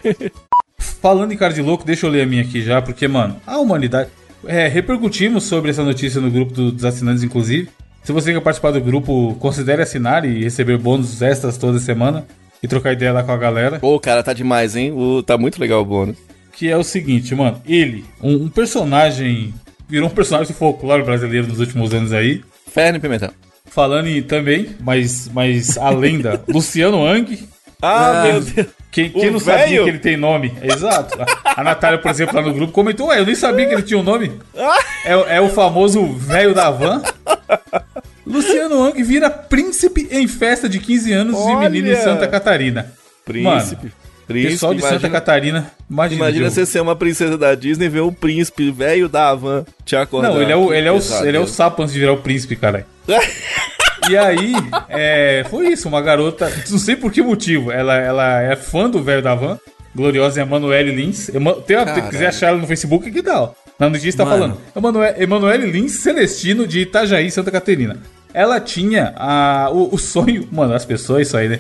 Falando em cara de louco, deixa eu ler a minha aqui já, porque, mano, a humanidade. É, repercutimos sobre essa notícia no grupo do- dos assinantes, inclusive. Se você quer participar do grupo, considere assinar e receber bônus extras toda semana e trocar ideia lá com a galera. Pô, cara, tá demais, hein? O, tá muito legal o bônus. Que é o seguinte, mano, ele, um, um personagem. Virou um personagem do folclore brasileiro nos últimos anos aí. Ferno e pimentão. Falando em também, mas, mas a lenda, Luciano Ang. Ah, meu Deus. Quem, quem não sabia velho? que ele tem nome? Exato. A, a Natália, por exemplo, lá no grupo comentou: Ué, eu nem sabia que ele tinha um nome. É, o- é o famoso velho da van. Luciano Ang vira príncipe em festa de 15 anos de menino em Olha! Santa Catarina. Príncipe. Príncipe. Pessoal de Santa imagina- Catarina, imagina. Imagina você ser uma princesa da Disney e ver um príncipe velho da van te acordar. Não, ele é o, ele é o, Pesadelo. ele é o sapo antes de virar o príncipe, caralho. E aí, é, foi isso, uma garota, não sei por que motivo, ela, ela é fã do velho da van, gloriosa Emanuele Lins. Tem, uma- se quiser achar ela no Facebook, que dá, ó. Na notícia tá falando. Emanuele, Emanuele Lins Celestino de Itajaí, Santa Catarina. Ela tinha a, o, o sonho, mano, as pessoas, isso aí, né?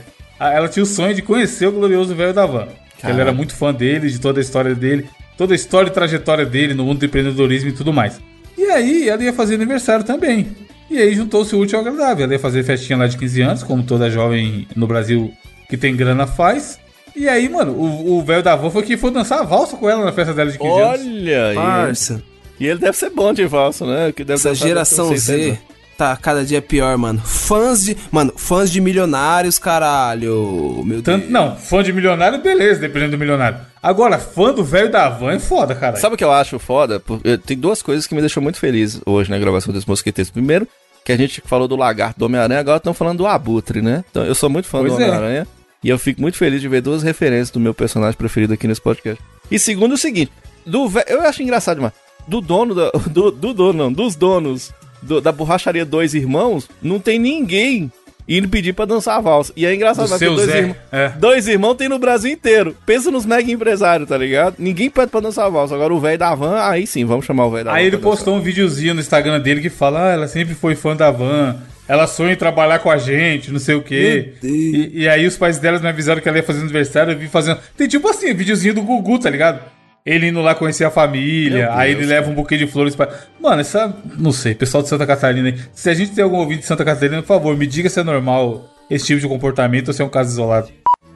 Ela tinha o sonho de conhecer o glorioso velho da van. Ela era muito fã dele, de toda a história dele, toda a história e trajetória dele no mundo do empreendedorismo e tudo mais. E aí, ela ia fazer aniversário também. E aí juntou-se o útil ao agradável. Ela ia fazer festinha lá de 15 anos, como toda jovem no Brasil que tem grana faz. E aí, mano, o velho da van foi quem foi dançar a valsa com ela na festa dela de 15 anos. Olha aí. Parça. E ele deve ser bom de valsa, né? Que deve Essa geração Z 600. Tá cada dia pior, mano. Fãs de. Mano, fãs de milionários, caralho. Meu Tanto, Deus. não, fã de milionário, beleza, dependendo do milionário. Agora, fã do velho da van é foda, cara. Sabe o que eu acho foda? Tem duas coisas que me deixou muito feliz hoje na gravação desse Mosqueteiros. Primeiro, que a gente falou do lagarto do Homem-Aranha, agora estão falando do Abutre, né? Então eu sou muito fã Pois do é. Homem-Aranha. E eu fico muito feliz de ver duas referências do meu personagem preferido aqui nesse podcast. E segundo, o seguinte: do ve- eu acho engraçado demais. Do dono, da, do, do dono, não, dos donos do- da borracharia Dois Irmãos, não tem ninguém indo pedir pra dançar a valsa. E é engraçado, Do mas seu dois, Zé, irmãos, é. dois irmãos tem no Brasil inteiro. Pensa nos mega empresários, tá ligado? Ninguém pede pra dançar a valsa. Agora o velho da van, aí sim, vamos chamar o velho da van. Aí ele postou um videozinho no Instagram dele que fala: Ah, ela sempre foi fã da van, ela sonha em trabalhar com a gente, não sei o quê. E, e aí os pais delas me avisaram que ela ia fazer aniversário, eu vi fazendo. Tem tipo assim, videozinho do Gugu, tá ligado? Ele indo lá conhecer a família, Meu aí Deus, ele leva um buquê de flores pra. Mano, essa. Não sei, pessoal de Santa Catarina. Se a gente tem algum ouvinte de Santa Catarina, por favor, me diga se é normal esse tipo de comportamento ou se é um caso isolado.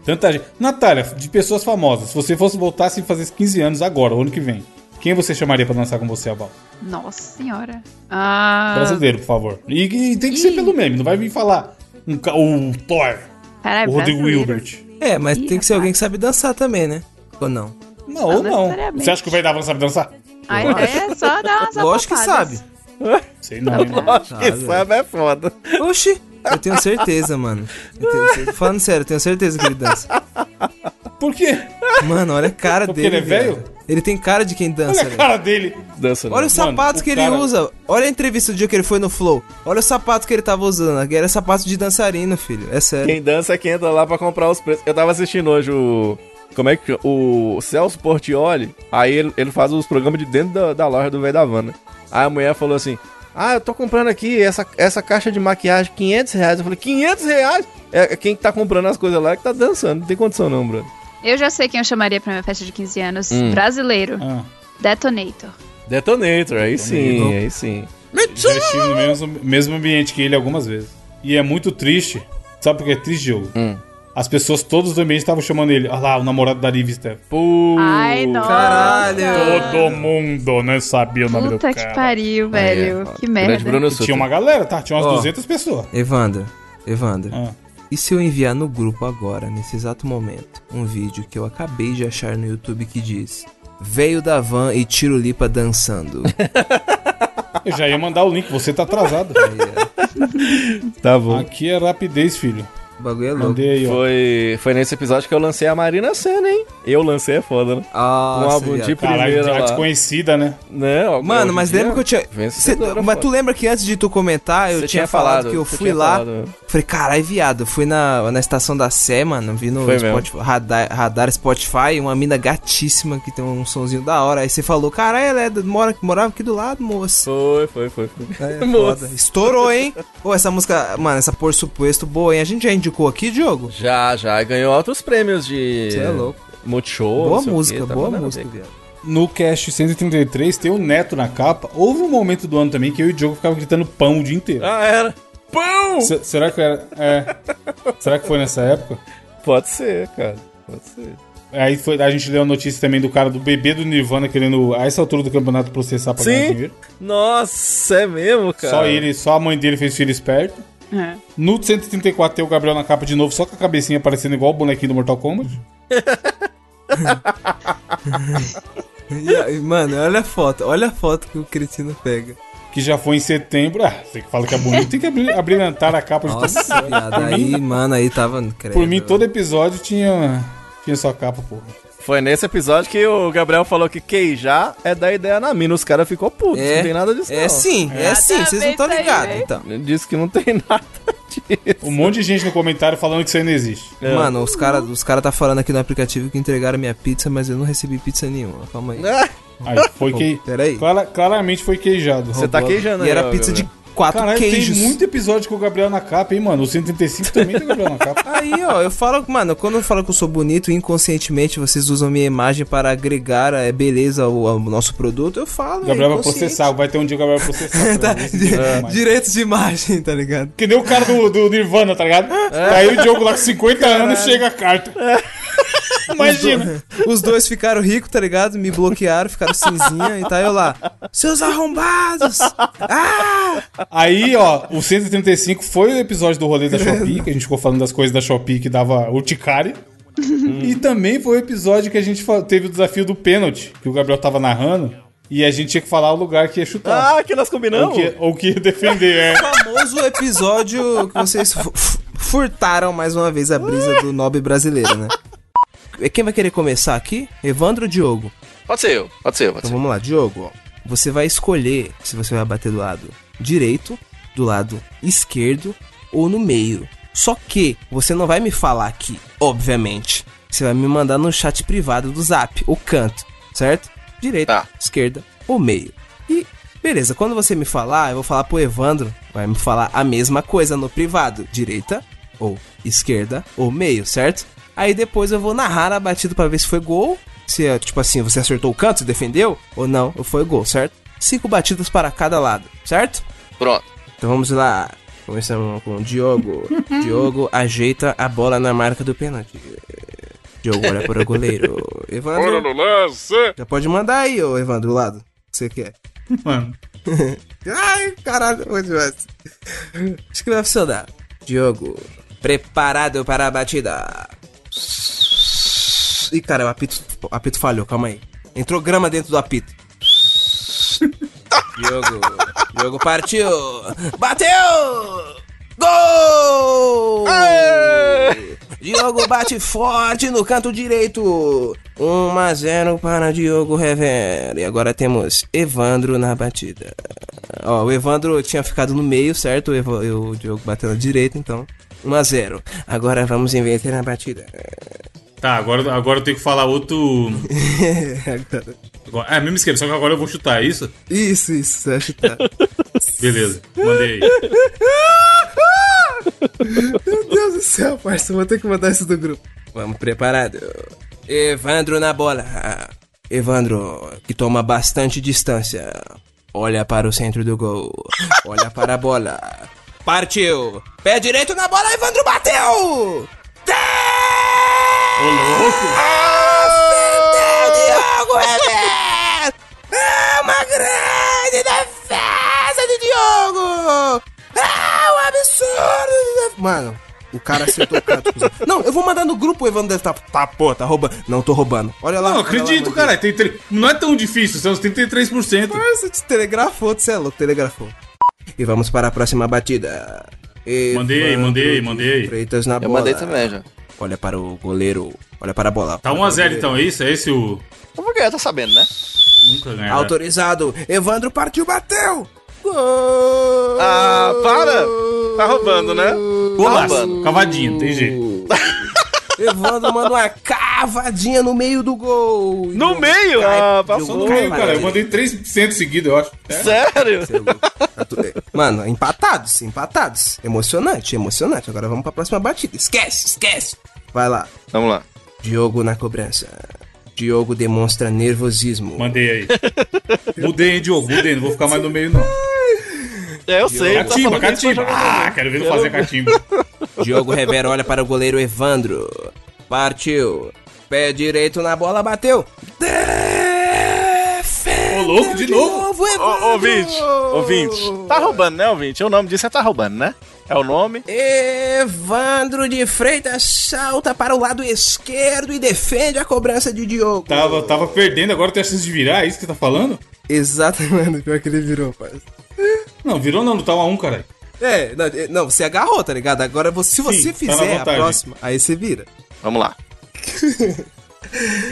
Tanta gente. Natália, de pessoas famosas, se você fosse voltar sem fazer 15 anos agora, o ano que vem, quem você chamaria pra dançar com você, Abal? Nossa senhora. Ah, Brasileiro, por favor. E, e tem que ser pelo meme, não vai vir falar um, o Thor, caralho, o Rodrigo brasileiro. Wilbert. É, mas Ih, tem que ser rapaz. alguém que sabe dançar também, né? Ou não? Não, ou não. Você acha que o velho da van sabe dançar? A ideia é só dar umas Lógico que sabe. Sei não, hein, mano. Acho que Sabe. sabe é foda. Oxi, eu tenho certeza, mano. Eu tenho. Falando sério, eu tenho certeza que ele dança. Por quê? Mano, olha a cara Porque dele. ele é velho? viado. Ele tem cara de quem dança, Olha a velho. cara dele. Dança, não. Olha os sapatos o que ele cara- usa. Olha a entrevista do dia que ele foi no Flow. Olha o sapato que ele tava usando. Era sapato de dançarino, filho. É sério. Quem dança é quem entra lá pra comprar os preços. Eu tava assistindo hoje o. Como é que. O Celso Portioli. Aí ele, ele faz os programas de dentro da, da loja do velho da Havana. Aí a mulher falou assim: Ah, eu tô comprando aqui essa, essa caixa de maquiagem, 500 reais. Eu falei: 500 reais? É quem tá comprando as coisas lá é que tá dançando. Não tem condição não, Bruno. Eu já sei quem eu chamaria pra minha festa de 15 anos. Hum. Brasileiro. Ah, Detonator. Detonator, aí sim, aí sim. já estive no mesmo, mesmo ambiente que ele algumas vezes. E é muito triste. Sabe por que é triste, Diogo? Hum. As pessoas todas do ambiente estavam chamando ele. Olha lá, o namorado da Liv Steph. Pô. Ai, nossa. Caralho. Todo mundo, né? Sabia o nome Puta do que cara. pariu, velho. Aí, é, que Grande merda. Bruno E Sutter. tinha uma galera, tá? Tinha umas Ó. 200 pessoas. Evandro, Evandro. Ah. E se eu enviar no grupo agora, nesse exato momento, um vídeo que eu acabei de achar no YouTube que diz Veio da van e tiro lipa dançando. Eu já ia mandar o link, você tá atrasado. Tá bom. Aqui é rapidez, filho. Bagulho é louco. Mandei aí, ó. Foi, foi nesse episódio que eu lancei a Marina Senna, hein? Eu lancei é foda, né? Um álbum viado. de Caralho, primeira já lá. desconhecida, né? Né? ó, Mano, mas lembra que eu tinha. Cê- vencedora, mas tu lembra que antes de tu comentar, eu Você tinha, falado, que eu fui tinha lá. falado. Falei, caralho, viado, eu fui na, na estação da Sé, mano, vi no. Spotify, radar, radar Spotify, uma mina gatíssima que tem um sonzinho da hora. Aí você falou, caralho, ela é, mora, morava aqui do lado, moça. Foi, foi, foi. foi. É. Estourou, hein? Pô, essa música, mano, essa por suposto boa, hein? A gente já indicou aqui, Diogo? Já, já. Ganhou altos prêmios de. Você é louco. Multishow. Boa música, quê, tá boa música, ver. No cast 133 tem o Neto na capa. Houve um momento do ano também que eu e o Diogo ficavam gritando pão o dia inteiro. Ah, era. Pão! Se- será que era. É. Será que foi nessa época? Pode ser, cara. Pode ser. Aí foi, a gente leu a notícia também do cara do bebê do Nirvana querendo, a essa altura do campeonato, processar pra ganhar Sim. dinheiro. Nossa, é mesmo, cara. Só ele, só a mãe dele fez filho esperto. É. No 134 tem o Gabriel na capa de novo, só com a cabecinha parecendo igual o bonequinho do Mortal Kombat. Mano, olha a foto, olha a foto que o cretino pega. Que já foi em setembro. Ah, você que fala que é bonito, tem que abri- abrilhantar a capa de todo Nossa, episódio. viado, Por aí, mim, mano, aí tava. Credo, por mim, todo episódio tinha, tinha sua capa, porra. Foi nesse episódio que o Gabriel falou que queijar é dar ideia na mina. Os caras ficou putos. É, não tem nada disso, é não. sim, é, sim, vocês não estão ligados, aí, então. Ele disse que não tem nada disso. Um monte de gente no comentário falando que isso aí não existe. É. Mano, os caras os cara tá falando aqui no aplicativo que entregaram minha pizza, mas eu não recebi pizza nenhuma. Calma aí. Ah, Aí foi que. peraí. Clara- claramente foi queijado. Você tá queijando E era ó, pizza de. Quatro Caralho, queijos. tem muito episódio com o Gabriel na capa, hein, mano? O 135 também tem o Gabriel na capa. Aí, ó, eu falo, mano, quando eu falo que eu sou bonito, inconscientemente vocês usam minha imagem para agregar é, beleza ao, ao nosso produto, eu falo. O Gabriel é vai processar, vai ter um dia o Gabriel vai processar. Tá, mais. direitos de imagem, tá ligado? Que nem o cara do, do Nirvana, tá ligado? Tá aí o Diogo lá com 50 anos chega a carta. Imagina. Os dois ficaram ricos, tá ligado? Me bloquearam, ficaram cinzinha e tá eu lá. Seus arrombados! Ah! Aí, ó, o 135 foi o episódio do rolê da Shopee, que a gente ficou falando das coisas da Shopee que dava urticária. e também foi o episódio que a gente teve o desafio do pênalti, que o Gabriel tava narrando. E a gente tinha que falar o lugar que ia chutar. Ah, que nós ou, combinamos? que, ou que ia defender, é. famoso episódio que vocês fu- fu- furtaram mais uma vez a brisa do nobre brasileiro, né? Quem vai querer começar aqui? Evandro ou Diogo? Pode ser eu, pode ser eu, pode Então ser. vamos lá, Diogo. ó. Você vai escolher se você vai bater do lado direito, do lado esquerdo ou no meio. Só que você não vai me falar aqui, obviamente. Você vai me mandar no chat privado do Zap, o canto, certo? Direita, Tá. esquerda ou meio. E beleza, quando você me falar, eu vou falar pro Evandro, vai me falar a mesma coisa no privado, direita ou esquerda ou meio, certo? Aí depois eu vou narrar a batida pra ver se foi gol, se é tipo assim, você acertou o canto, se defendeu ou não, ou foi gol, certo? Cinco batidas para cada lado, certo? Pronto. Então vamos lá. Começamos com o Diogo. Diogo ajeita a bola na marca do pênalti. Diogo olha para o goleiro. Evandro. Já pode mandar aí, ô Evandro, do lado. que Você quer? Mano. Ai, caralho, muito demais. Acho que vai funcionar. Diogo, preparado para a batida. Ih, cara, o apito, o apito falhou, calma aí. Entrou grama dentro do apito. Diogo, Diogo partiu. Bateu! Gol! Diogo bate forte no canto direito. 1 a 0 para Diogo Rever. E agora temos Evandro na batida. Ó, o Evandro tinha ficado no meio, certo? O, Eva- o Diogo bateu na direita, então 1 a 0. Agora vamos inverter na batida. Tá, agora, agora eu tenho que falar outro. É, mesmo esquema, só que agora eu vou chutar, é isso? isso, isso, você que tá. Beleza, mandei. Meu Deus do céu, parça, vou ter que mandar isso do grupo. Vamos preparado. Evandro na bola. Evandro, que toma bastante distância. Olha para o centro do gol. Olha para a bola. Partiu. Pé direito na bola, Evandro bateu! Ô, louco! Diogo Rever! É uma grande defesa de Diogo! É um absurdo! Mano, o cara acertou o canto. cuzão. Não, eu vou mandar no grupo, o Evandro deve estar. Tá, pô, tá roubando. Não, tô roubando. Olha lá. Não, lá, acredito, cara. Tem tre- Não é tão difícil, são os 33%. Você te telegrafou, você é louco, telegrafou. E vamos para a próxima batida. Mandei Evandro mandei mandei. Freitas na Eu bola. mandei também já. Olha para o goleiro. Olha para a bola. Tá 1x0 então, é isso? É esse o. Eu vou ganhar, tá sabendo, né? Nunca ganhar. Autorizado. Evandro partiu, bateu. Gol! Ah, para! Tá roubando, né? Golaço. roubando. Cavadinho, tem jeito. Evandro manda uma cavadinha no meio do gol. No meio? cai- Ah, passou no meio, cara. Eu mandei 3% seguido, eu acho. É. Sério? Tá tudo- Mano, empatados, empatados. Emocionante, emocionante. Agora vamos pra próxima batida. Esquece, esquece. Vai lá. Vamos lá. Diogo na cobrança. Diogo demonstra nervosismo. Mandei aí. Mudei, hein, Diogo? Mudei, não vou ficar mais no meio, não. É, eu sei. tá Catimba, ele catimba. Ah, quero ver ele fazer catimba. Diogo Rivera olha para o goleiro Evandro. Partiu. Pé direito na bola, bateu. Defende Ô, louco, de novo. Evandro. Ô, ouvinte, ouvinte. Tá roubando, né, ouvinte? O nome disso é tá roubando, né? É o nome. Evandro de Freitas salta para o lado esquerdo e defende a cobrança de Diogo. Tava, tava perdendo, agora tem a chance de virar, é isso que você tá falando? Exatamente, pior que ele virou, parceiro. Não, virou não, não tá 1x1, caralho. É, não, é, não, você agarrou, tá ligado? Agora, você, se você tá na fizer a vantagem. próxima, aí você vira. Vamos lá.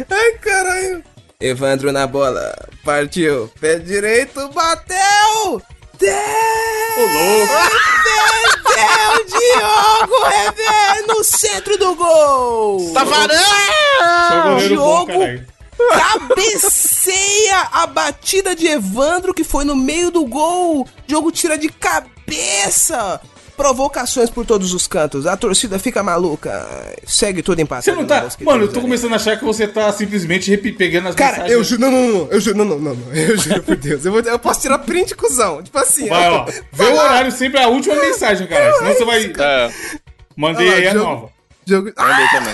Ai, caralho. Evandro na bola. Partiu. Pé direito, bateu! Deu! Defendeu Diogo Rever no centro do gol! Tá varando! Foi goleiro bom, Diogo. caralho. Cabeceia a batida de Evandro que foi no meio do gol. Diogo tira de cabeça. Provocações por todos os cantos. A torcida fica maluca. Segue tudo empatado. Você não tá. Mano, eu tô começando a achar que você tá simplesmente pegando as Cara, eu mensagens. juro. Não, não, não. Eu juro. Não, não, não. não. Eu juro por Deus. Eu, vou, eu posso tirar print, cuzão. Tipo assim. Vai, ó. Vê o horário sempre a última mensagem, cara. Senão você vai. É, Mandei aí a jogo- nova. Jogo... Ah, mandei também.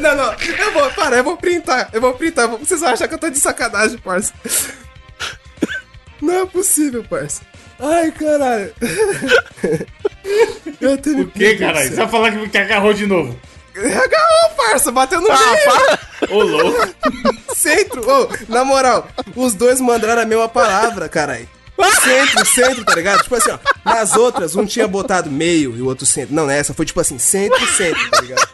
Não, não, eu vou, para, eu vou printar, eu vou printar. Vocês vão achar que eu tô de sacanagem, parça. Não é possível, parça. Ai, caralho. Eu tenho O que, caralho? Você vai falar que, que agarrou de novo? Agarrou, parça, bateu no meio. Ô, louco. Centro, ô, na moral, os dois mandaram a mesma palavra, caralho. Centro, centro, tá ligado? Tipo assim, ó. Nas outras, um tinha botado meio e o outro centro. Não, nessa foi tipo assim, centro, centro, tá ligado?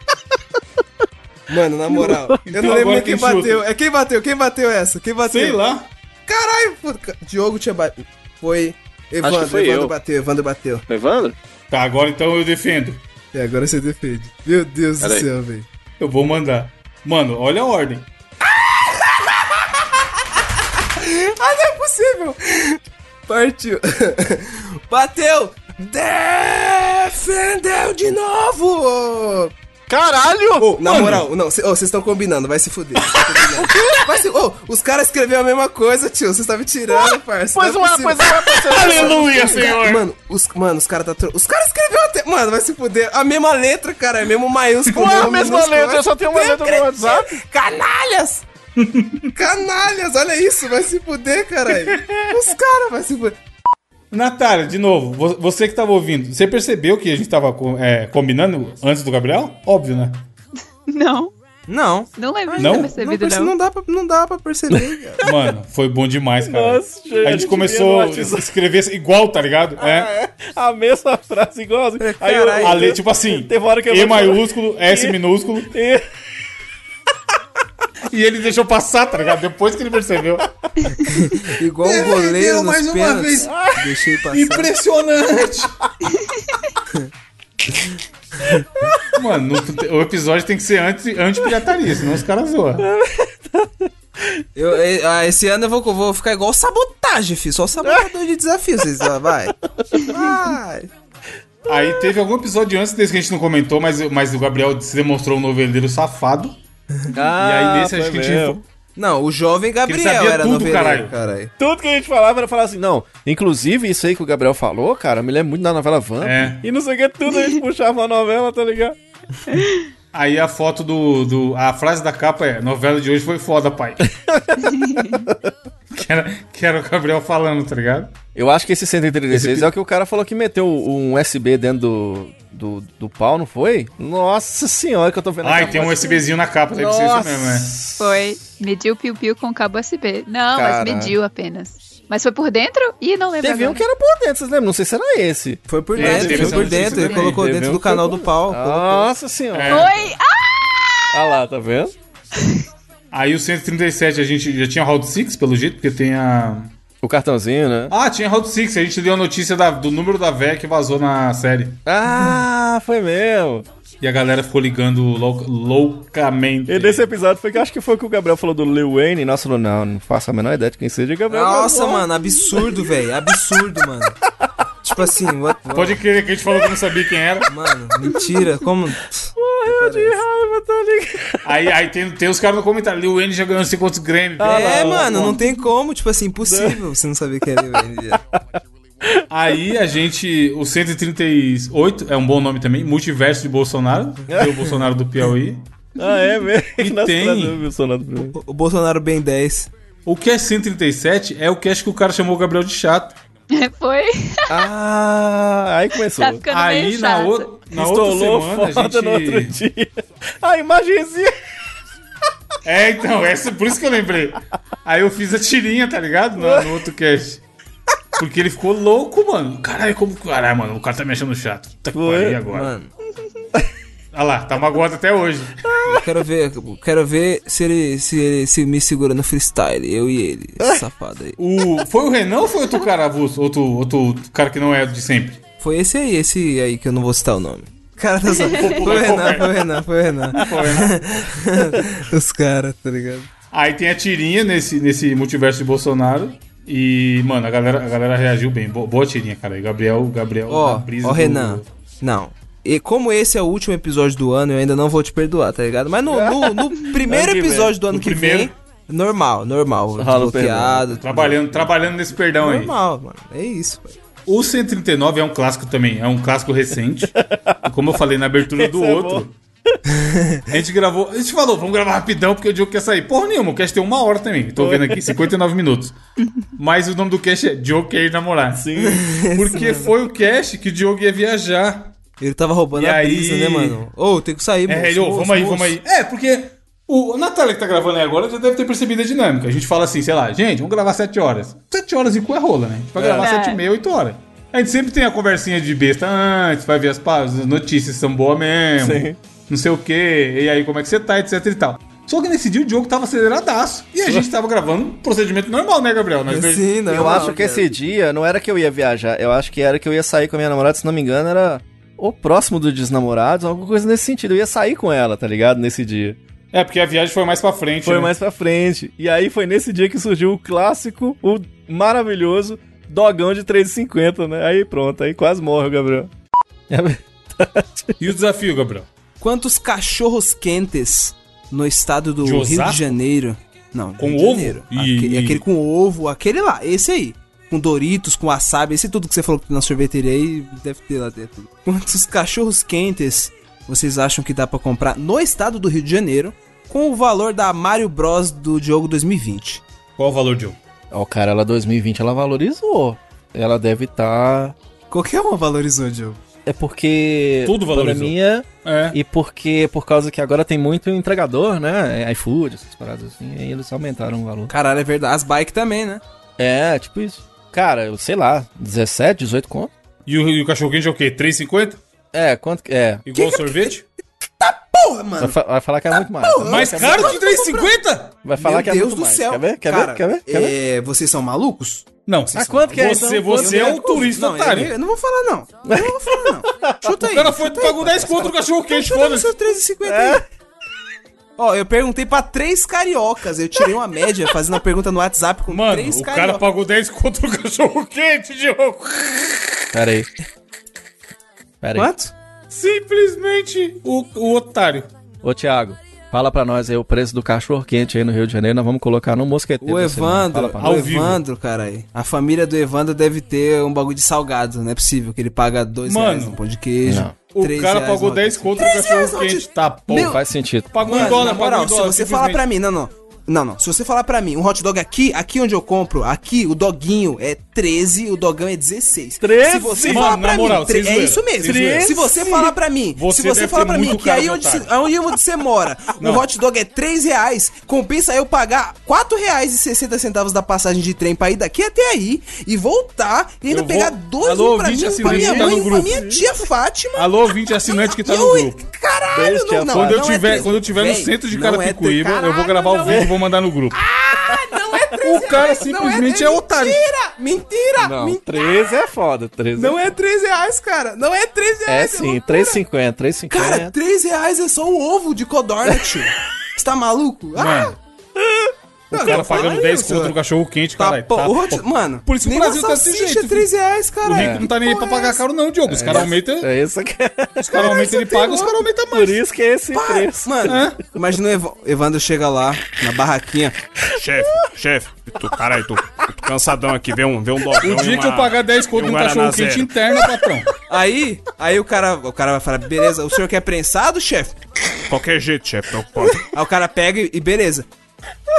Mano, na moral, eu Então não lembro nem quem chuta? bateu. É quem bateu, quem bateu essa? Quem bateu? Sei lá. Caralho, puta, Diogo tinha batido. Foi. Evandro, Acho que foi Evandro eu. bateu, Evandro bateu. Evandro? Tá, agora então eu defendo. E agora você defende. Meu Deus do Peraí. céu, velho. Eu vou mandar. Mano, olha a ordem. Ah, não é possível! Partiu. Bateu! Defendeu de novo! Caralho! Ô, na moral, não, vocês estão combinando, vai se fuder. Vai se, ô, os caras escreveram a mesma coisa, tio. Vocês estavam me tirando, parça. Pois não não é pois não é, é. Aleluia, senhor. Mano, os, mano, os caras tá. tro- Os caras escreveram até. Mano, vai se fuder. A mesma letra, cara. É mesmo maiúsculo. Não é a mesma letra, eu só tenho uma letra no WhatsApp. Canalhas! Canalhas, olha isso, vai se fuder, caralho. Os caras vai se fuder. Natália, de novo, vo- você que tava ouvindo, você percebeu que a gente tava co- é, combinando antes do Gabriel? Óbvio, né? Não, Não. não lembro de Não? ter Não, percebido, perce- não. não, dá pra, não dá pra perceber, cara. Mano, foi bom demais, cara. Nossa, gente, a a gente começou a escrever igual, tá ligado? É. A mesma frase igualzinho. Aí eu. A ler, tipo assim, Teve uma hora que eu E maiúsculo, S minúsculo. E- E ele deixou passar, tá ligado? Depois que ele percebeu. Igual um goleiro nos mais uma pênaltis. vez. Deixei passar. Impressionante! Mano, no- o episódio tem que ser anti- anti-pirataria, senão os caras zoam. Eu, eh, ah, esse ano eu vou, vou ficar igual sabotagem, filho. Só sabotador de desafio. Vocês, vai. Vai. Aí teve algum episódio antes desse que a gente não comentou, mas, mas o Gabriel se demonstrou um noveleiro safado. Ah, e aí nesse acho que tinha. mesmo. Não, o jovem Gabriel sabia era tudo, noveleiro, caralho. caralho. Tudo que a gente falava era falar assim, não. Inclusive, isso aí que o Gabriel falou, cara, me lembra muito da novela Vamp. É. E não sei o que, tudo a gente puxava a novela, tá ligado? Aí a foto do, do. A frase da capa é: novela de hoje foi foda, pai. que, era, que era o Gabriel falando, tá ligado? Eu acho que esse 136 é o que o cara falou que meteu um USB dentro do, do, do pau, não foi? Nossa senhora, que eu tô vendo Ai, tem um. USBzinho na capa, deve ser isso mesmo, né? Foi. Mediu piu-piu com cabo USB. Não, mas mediu apenas. Mas foi por dentro? Ih, não lembro Teve um agora. que era por dentro, vocês lembram? Não sei se era esse. Foi por É, dentro, teve foi por dentro. Ele colocou dentro um do canal do pau. colocou. Nossa senhora. Foi! Ah! Olha lá, tá vendo? Aí o 137 a gente já tinha Round 6, pelo jeito, porque tem a. O cartãozinho, né? Ah, tinha Round 6, a gente deu a notícia da- do número da véia que vazou na série. Ah, foi mesmo. E a galera ficou ligando lou- loucamente. E nesse episódio foi que acho que foi que o Gabriel falou do Lil Wayne. Nossa, não, não, não faço a menor ideia de quem seja. Gabriel Nossa, falou. mano, absurdo, velho. Absurdo, mano. Tipo assim, what, what- Pode crer que a gente falou que não sabia quem era. mano, mentira. Como. Morreu de raiva, tá ligado? Aí, aí tem, tem os caras no comentário, Lil Wayne já ganhou não sei quantos Grammy. é, mano, não tem como. Tipo assim, impossível você não saber quem é ele. Aí a gente, o 138 é um bom nome também, Multiverso de Bolsonaro, que é o Bolsonaro do Piauí. Ah, é mesmo? E Nossa, tem-. O- O Bolsonaro bem 10. O que é 137 é o cast que o cara chamou o Gabriel de chato. Foi. Ah, aí começou. Tá ficando Aí meio na, chato. o- na outra semana a foda no outro gente... dia. A imagenzinha. É, então, essa, por isso que eu lembrei. Aí eu fiz a tirinha, tá ligado? No, no outro cast. Porque ele ficou louco, mano. Caralho, como. Caralho, mano, o cara tá me achando chato. Tá pariu agora. Mano, Olha lá, tá magoado até hoje. eu quero ver, quero ver se ele, se ele se me segura no freestyle. Eu e ele, esse safado aí. O, foi o Renan ou foi outro cara avulso? Outro, outro cara que não é de sempre? Foi esse aí, esse aí que eu não vou citar o nome. Cara, tá só. Foi o Renan, foi o Renan, foi o Renan. Foi, né? Os caras, tá ligado? Aí tem a tirinha nesse, nesse multiverso de Bolsonaro. E, mano, a galera, a galera reagiu bem. Boa, boa tirinha, cara. E Gabriel, Gabriel. Ó, ó, do- Renan. Não. E como esse é o último episódio do ano, eu ainda não vou te perdoar, tá ligado? Mas no, no- no primeiro episódio do ano No que primeiro. vem, normal, normal. Rola o Desbloqueado. Trabalhando, trabalhando nesse perdão aí. Normal, mano. É isso, pai. O 139 é um clássico também, é um clássico recente. Como eu falei na abertura do é outro, A gente gravou. A gente falou, vamos gravar rapidão porque o Diogo quer sair. Porra nenhuma, o cast tem uma hora também. Tô vendo aqui, 59 minutos. Mas o nome do cast é Diogo quer ir namorar. Sim. Porque foi o cast que o Diogo ia viajar. Ele tava roubando E a aí? brisa, né, mano? Ô, tem que sair, É, ele, ô, vamos aí, vamos aí. É, porque o Natália que tá gravando aí agora já deve ter percebido a dinâmica. A gente fala assim, sei lá, gente, vamos gravar 7 horas. 7 horas e cu é rola, né? A gente vai gravar É. 7 e meia, 8 horas. A gente sempre tem a conversinha de besta antes, vai ver as, pá, as notícias são boas mesmo. Sim. Não sei o quê, e aí como é que você tá, etc e tal. Só que nesse dia o Diogo tava aceleradaço. E a gente tava gravando um procedimento normal, né, Gabriel? Nós Sim, não. eu acho que esse dia não era que eu ia viajar, eu acho que era que eu ia sair com a minha namorada, se não me engano, era ou próximo do Dia dos Namorados, alguma coisa nesse sentido. Eu ia sair com ela, tá ligado? Nesse dia. É, porque a viagem foi mais pra frente. Foi né? mais pra frente. E aí foi nesse dia que surgiu o clássico, o maravilhoso dogão de 3,50, né? Aí pronto, aí quase morre o Gabriel. E o desafio, Gabriel? Quantos cachorros quentes no estado do De Rio de Janeiro? Não, Com Rio de ovo? Janeiro. E- Aquele, e- aquele com ovo, aquele lá, esse aí. Com Doritos, com wasabi, esse tudo que você falou que tem na sorveteria aí, deve ter lá dentro. Quantos cachorros quentes vocês acham que dá pra comprar no estado do Rio de Janeiro com o valor da Mario Bros do Diogo 2020? Qual o valor, Diogo? Ó, cara, ela 2020 ela valorizou. Ela deve estar. Qualquer uma valorizou, Diogo. É porque. Tudo valorizou. Pandemia É. e porque por causa que agora tem muito entregador, né? iFood, essas paradas assim. Aí eles aumentaram o valor. Caralho, é verdade. As bikes também, né? É, tipo isso. Cara, eu sei lá, 17, 18 conto? E o, e o cachorro quente é o quê? 3,50? É, quanto que. É. Igual sorvete? Porra, Vai, mano. fa- vai falar que é muito mais. Mais caro que 3,50? Vai falar Meu que é Deus muito do mais. céu. Quer ver? Quer Cara, ver? Quer ver? Quer ver? é, vocês são malucos? Não, Ah, quanto que é, Você, então? você é Eu- um turista não, otário. Eu, eu não vou falar, não. Eu não vou falar, não. Chuta aí. O cara foi, pagou 10 conto no cachorro quente, foda-se. seu 13,50 aí. Ó, eu perguntei pra três cariocas. Eu tirei uma média fazendo a pergunta no WhatsApp com Mano, três o cara cariocas. pagou 10 conto no cachorro quente, Diogo. Pera aí. Pera aí. Quanto? Simplesmente o, o otário. Ô, Thiago, fala pra nós aí o preço do cachorro quente aí no Rio de Janeiro. Nós vamos colocar no mosqueteiro. O Evandro, o. Evandro, cara aí. A família do Evandro deve ter um bagulho de salgado, não é possível que ele paga dois Mano, reais no pão de queijo. não. O três cara pagou no- 10 conto no cachorro quente. Tá, pô. Meu- Faz sentido. Pagou Mano, um dólar, na moral, um dólar. se você falar pra mim, não, não. Não, não. Se você falar pra mim, um hot dog aqui, aqui onde eu compro, aqui o doguinho é 13, o dogão é 16. 13? Se você Mano, falar pra moral, mim, tre- é isso mesmo. sem zoeira. Se você falar pra mim, Você se você falar pra mim que aí onde, se- onde você mora, o Não. hot dog é 3 reais, compensa eu pagar 4 reais e 60 centavos da passagem de trem pra ir daqui até aí e voltar e ainda Eu vou- pegar dois Alô, pra mim, pra minha tá mãe, no pra minha tia Fátima. Alô, ouvinte assinante que tá no grupo. Caralho, tia não, não, Quando eu não é tiver, três- quando eu tiver no Véi, centro de é Carapicuíba, três- eu vou gravar Caralho, vídeo e vou mandar no grupo. Não é 3 O cara reais, simplesmente não é otário. Mentira! Mentira! Não, mentira. 13 é foda. 13 Não é 3 reais, cara. Não é 3 É reais. sim, loucura. 3,50, 3,50. Cara, 3 reais é só o ovo de codorna, tio. Você tá maluco? Ah, Mano, o Não, cara pagando 10 isso, conto no cachorro quente, tá, caralho. pô, tá. Mano, Por isso que o Brasil tá desse jeito, é 3 reais, cara. O rico não tá nem aí pra pagar caro, não, Diogo. Os caras aumentam. É isso que é. Os caras aumentam, ele paga, os caras aumentam mais. Por isso que é esse preço. Mano, imagina o Ev- Evandro chega lá, na barraquinha. Chefe, chefe, caralho, tô, tô cansadão aqui, vê um, vê um dogão O dia que eu pagar 10 conto num cachorro quente interno, patrão. Aí, aí o cara, o cara vai falar, beleza, o senhor quer prensado, chefe? Qualquer jeito, chefe, não pode. Aí o cara pega e beleza.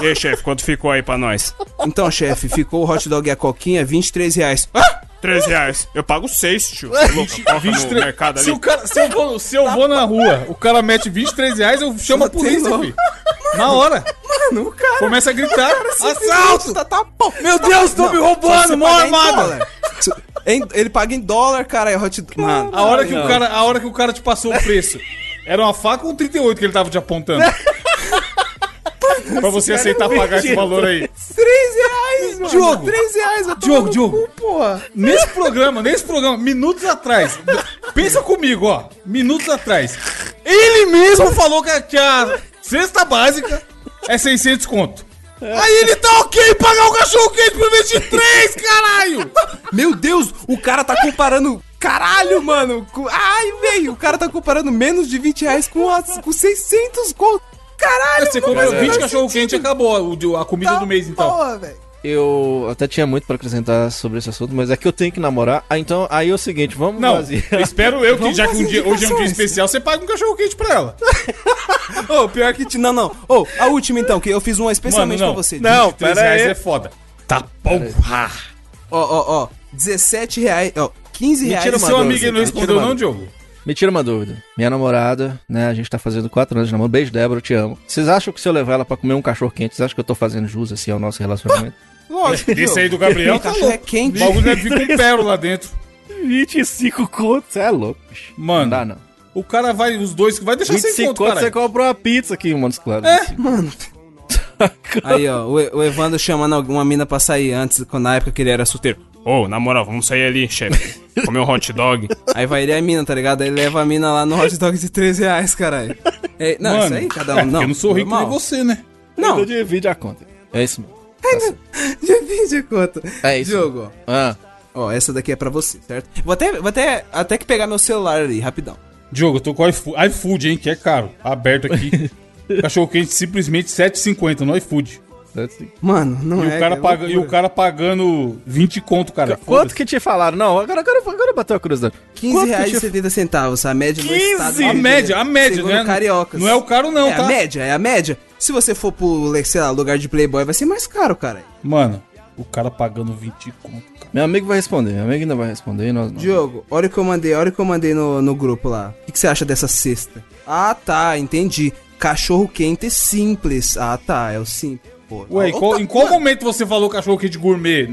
E aí, chefe, quanto ficou aí pra nós? Então, chefe, ficou o hot dog e a coquinha, 23 reais. Ah! 3 reais. Eu pago 6, tio. Tá louco? Coloca no 23 mercado Se, ali. o cara, se eu, vou, se eu vou na rua, o cara mete 23 reais, eu chamo a polícia, filho. Na hora. Mano, o cara. Começa a gritar. Assalto! Assalto! Tá, tá, pô. Meu Deus, me Não, roubando, só você mó em armada. Se- ele paga em dólar, cara, é hot dog. Mano, A hora, que o cara, a hora que o cara te passou o preço, era uma faca ou um 38 que ele tava te apontando? pra você aceitar pagar esse valor aí. 3 reais, mano. Diogo. 3 reais, eu tô Diogo, Diogo. cu, porra. Nesse programa, nesse programa, minutos atrás. Pensa comigo, ó. Minutos atrás. Ele mesmo falou que a, que a cesta básica é 600 conto. Aí ele tá ok pagar o cachorro quente por 23, caralho! Meu Deus, o cara tá comparando. Caralho, mano. com- Ai, velho, o cara tá comparando menos de 20 reais com, as, com 600 conto. Caralho, Você não 20 faz cachorro quente e acabou o- a comida Tá do mês, então. Porra, velho. eu até tinha muito pra acrescentar sobre esse assunto, mas é que eu tenho que namorar. Ah, então, aí é o seguinte, vamos Não, fazer. eu espero eu que, Vamos já que um fazer dia, hoje é um dia indicações. especial, você paga um cachorro quente pra ela. Ô, pior que. ti- Não, não. Ô, a última então, que eu fiz uma especialmente Mano, não. pra você. Não, 23 pera reais aí. é foda. Tá porra. Ó, ó, ó. 17 reais. Ó, 15 reais. Mentira, uma seu dúvida, amigo não cara. respondeu uma não, Diogo? Me tira uma dúvida. Minha namorada, né? A gente tá fazendo quatro anos de namoro. Beijo, Débora, eu te amo. Vocês acham que se eu levar ela pra comer um cachorro quente, vocês acham que eu tô fazendo jus assim ao nosso relacionamento? Lógico. Esse aí do Gabriel tá cachorro é louco. quente. O bagulho deve vir com pérola lá dentro. 25 contos, você é louco, bicho. Mano, Não dá, não. o cara vai, os dois, vai deixar sem 25 conto, contos, cara. você compra uma pizza aqui em Montes Claros. É. assim. Aí, ó, o, o Evandro chamando alguma mina pra sair antes, quando na época que ele era solteiro. Ô, na moral, vamos sair ali, chefe. Comer um hot dog. Aí vai ele e a mina, tá ligado? Aí leva a mina lá no hot dog de 13 reais, caralho. É, não, Mano, isso aí, cada um. é, não, porque eu não sou rico nem você, né? Não, Então divide a conta. É isso mesmo. divide conta. É isso. Diogo, ó. Ah, Ó, essa daqui é pra você, certo? Vou até, vou até, até que pegar meu celular ali, rapidão. Diogo, eu tô com o iFood, iFood, hein, que é caro. Aberto aqui. Cachorro quente simplesmente 7,50 no iFood. Assim. Mano, não E, é. o cara é paga, e o cara pagando 20 conto, cara. Quanto que te falaram? Não, agora, agora, agora bateu a curiosidade. 15 Quanto que reais e te- 70 centavos, a média do 15? estado. do A média, a média, segundo não é, Cariocas. não é o caro não, é tá? a média, é a média. Se você for pro, sei lá, lugar de Playboy, vai ser mais caro, cara. Mano, o cara pagando 20 conto, cara. Meu amigo vai responder, meu amigo ainda vai responder. Nós não. Diogo, olha o que eu mandei, olha o que eu mandei no, no grupo lá. O que, que você acha dessa cesta? Ah, tá, entendi. Cachorro quente simples. Ah, tá, é o simples. Pô, Ué, qual, tá- em qual mano, momento você falou cachorro quente gourmet?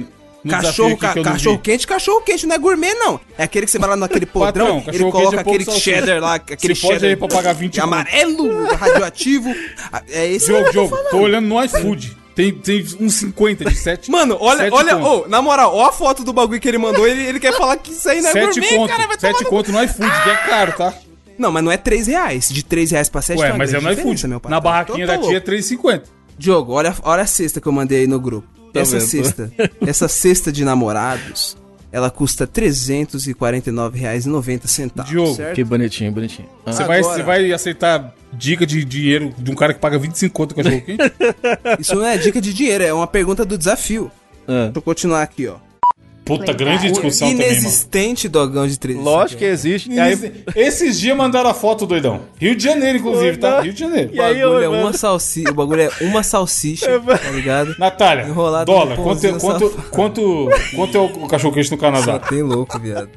Cachorro, ca- que cachorro quente, cachorro quente, não é gourmet, não. É aquele que você vai lá naquele podrão, Patrão, ele coloca é aquele cheddar lá, aquele Você pode cheddar aí pra pagar 20 conto. amarelo, radioativo. Ah, É esse Diogo, tô Diogo, falando. tô olhando no iFood. Tem, tem uns 50 de 7. Mano, olha, Sete olha, ô, na moral, ó a foto do bagulho que ele mandou, ele, ele quer falar que isso aí não é 7 gourmet, conto. cara, vai tomar 7 no- conto no iFood, que é caro, tá? Não, mas não é 3 reais. De 3 reais pra 7 Ué, mas é no iFood. meu Na barraquinha Então da tá tia é louco. 3,50. Diogo, olha, olha a cesta que eu mandei aí no grupo. essa vendo, cesta, essa cesta de namorados, ela custa R$ 349,90. Diogo, certo? Que bonitinho, bonitinho. Ah, Você vai, você vai aceitar dica de dinheiro de um cara que paga 25 conto cachorro quente? Isso não é dica de dinheiro, é uma pergunta do desafio. ah. Deixa eu continuar aqui, ó. Puta, grande discussão também, mano. Inexistente dogão de 3 Lógico que existe. E aí, Esses dias mandaram a foto, doidão. Rio de Janeiro, inclusive, tá? Rio de Janeiro. E O bagulho, é uma salsicha, o bagulho é uma salsicha, tá ligado? Natália, Enrolado dólar, quanto, é- quanto, quanto, quanto é o cachorro quente no Só Canadá? tem louco, viado.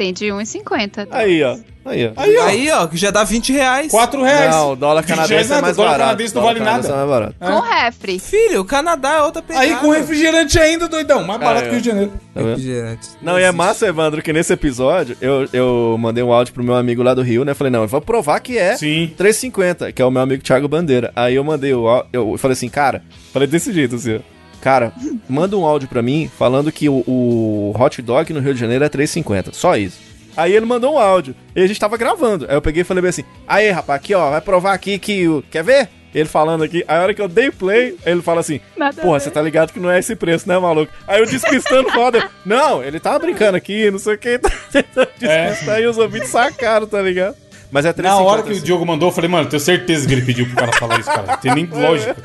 Tem de 1,50. aí, ó. Aí, ó. Aí, ó, Aí, ó, que já dá 20 reais. 4 reais. Não, o dólar 20 canadense é nada, mais dólar barato. canadense não Dólar vale nada. é mais barato. Com refri. Filho, o Canadá é outra pegada. Aí com refrigerante ainda, doidão. Mais barato é. que o Rio de Janeiro. Tá? Refrigerante. Não, e é massa, Evandro, que nesse episódio eu, eu mandei um áudio pro meu amigo lá do Rio, né? Falei, não, eu vou provar que é Sim. 3,50, que é o meu amigo Thiago Bandeira. Aí eu mandei o áudio, eu falei assim, cara, falei desse jeito assim, ó. Cara, manda um áudio pra mim falando que o, o hot dog no Rio de Janeiro é 3,50. Só isso. Aí ele mandou um áudio. E a gente tava gravando. Aí eu peguei e falei assim: Aí, rapaz, aqui, ó, vai provar aqui que o. Quer ver? Ele falando aqui. Aí a hora que eu dei play, ele fala assim: Nada Porra, você tá ligado que não é esse preço, né, maluco? Aí eu despistando foda. Não, ele tava brincando aqui, não sei o que. Tá tentando despistar e os ouvintes sacaram, tá ligado? Mas é 3,50. Na hora que o. Diogo mandou, eu falei, mano, tenho certeza que ele pediu pro cara falar isso, cara. Não tem nem lógica.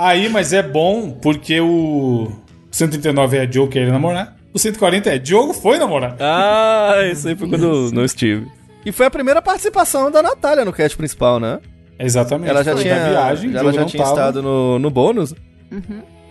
Aí, mas é bom porque o 139 é Diogo querendo namorar. O 140 é Diogo foi namorar. Ah, isso aí foi quando eu não estive. E foi a primeira participação da Natália no cast principal, né? Exatamente. Ela já Foi tinha, na viagem, ela já tinha tava. estado no, no bônus.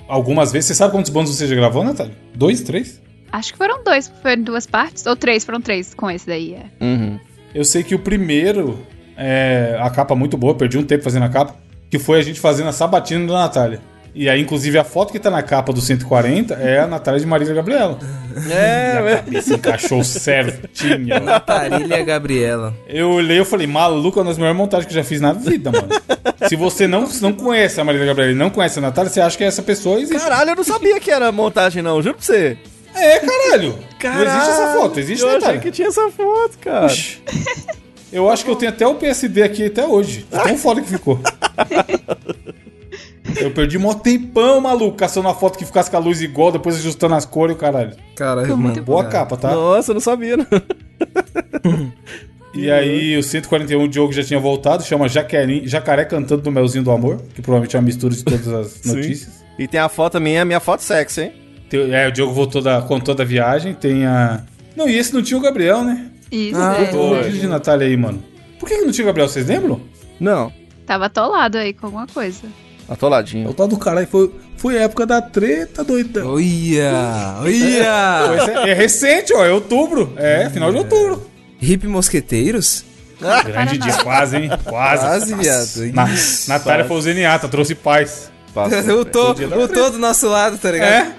Algumas vezes. Você sabe quantos bônus você já gravou, Natália? Dois, três? Acho que foram dois, foi em duas partes. Ou três, foram três com esse daí. É. Uhum. Eu sei que o primeiro, é, a capa muito boa, perdi um tempo fazendo a capa, que foi a gente fazendo a sabatina da Natália. E aí, inclusive, a foto que tá na capa do 140 é a Natália de Marília Gabriela. É, E a cabeça encaixou certinho. Tarília Gabriela. Eu olhei e falei, maluco, é uma das melhores montagens que eu já fiz na vida, mano. Se você não, não conhece a Marília Gabriela e não conhece a Natália, você acha que essa pessoa existe. Caralho, eu não sabia que era montagem, não, juro pra você. É, caralho. não existe essa foto, existe, eu Natália. achei que tinha essa foto, cara. Oxi. Eu acho que eu tenho até o PSD aqui até hoje. De Tão foda que ficou. Eu perdi mó tempão, maluco, caçando uma foto que ficasse com a luz igual, depois ajustando as cores e o caralho. Caralho, mano. Boa capa, tá? Nossa, eu não sabia, não. E aí o 141 o Diogo já tinha voltado, chama Jaquerim, Jacaré Cantando do Melzinho do Amor, que provavelmente é uma mistura de todas as notícias. E tem a foto minha, minha foto sexy, hein? Tem- É, o Diogo voltou da, contou da viagem, tem a... Não, e esse não tinha o Gabriel, né? Isso, Ah, né? O vídeo de Natália aí, mano. Por que, que não tinha o Gabriel, vocês lembram? Não, Tava atolado aí com alguma coisa. O atoladinho. tal do caralho foi, foi a época da treta, doidão. Olha, Pô, olha. é, é recente, ó, é outubro. É, final de outubro. Hip Mosqueteiros? Grande dia, quase, hein? Quase. Quase, viado. Na, Natália foi o Zeniata, trouxe paz. Passa, Eu tô, dia eu tô do nosso lado, tá ligado? É?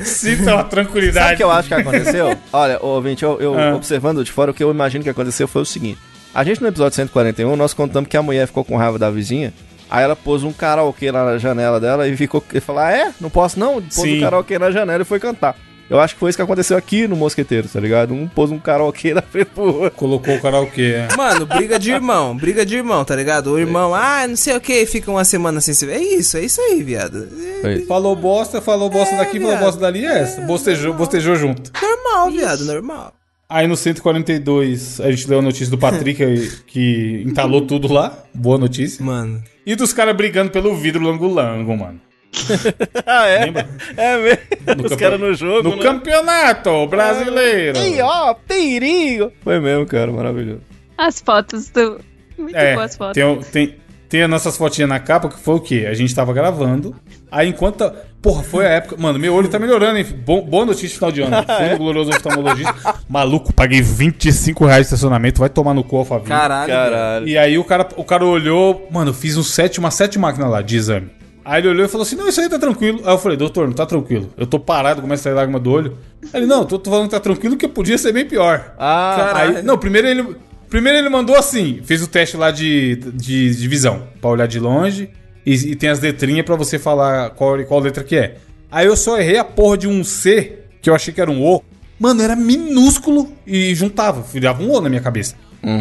Sinta uma tranquilidade. Sabe o que eu acho que aconteceu? Olha, ô, ouvinte, eu, eu Ah. observando de fora, o que eu imagino que aconteceu foi o seguinte. A gente no episódio 141, nós contamos que a mulher ficou com raiva da vizinha, aí ela pôs um karaokê na janela dela e ficou e falou, ah, é? Não posso não? Pôs Sim. um karaokê na janela e foi cantar. Eu acho que foi isso que aconteceu aqui no Mosqueteiro, tá ligado? Um pôs um karaokê na frente do outro. Colocou o karaokê. é. Mano, briga de irmão, briga de irmão, tá ligado? O irmão, ah, não sei o que, fica uma semana sem se ver. É isso, é isso aí, viado. É Falou bosta, falou bosta daqui, falou viado. bosta dali, é essa. Bostejou, bostejou junto. normal, viado, normal. Aí no 142, a gente leu a notícia do Patrick que entalou tudo lá. Boa notícia. Mano. E dos caras brigando pelo vidro lango-lango, mano. Ah, é? Lembra? É mesmo. No Os caras no jogo, No né? campeonato brasileiro. Ih, ó, perigo! Foi mesmo, cara, maravilhoso. As fotos do. Muito É, boas fotos. tem, tem, tem as nossas fotinhas na capa, que foi o quê? A gente tava gravando. Aí enquanto. tá- Porra, foi a época. Mano, meu olho tá melhorando, hein? Bom, boa notícia de final de ano. Fui no glorioso oftalmologista. Maluco, paguei 25 reais de estacionamento. Vai tomar no cu, Alphaville. Caralho. Caralho. E aí o cara, o cara olhou, mano, eu fiz um sete, uma sete máquina lá de exame. Aí ele olhou e falou assim: não, isso aí tá tranquilo. Aí eu falei, doutor, não tá tranquilo. Eu tô parado, começa a sair lágrima do olho. Aí ele, não, tô, tô falando que tá tranquilo, que podia ser bem pior. Ah, Caralho. Aí, não, primeiro ele, primeiro ele mandou assim, fez o teste lá de, de, de visão, pra olhar de longe, e, e tem as letrinhas pra você falar qual, qual letra que é. Aí eu só errei a porra de um C, que eu achei que era um O. Mano, era minúsculo e juntava, dava um O na minha cabeça.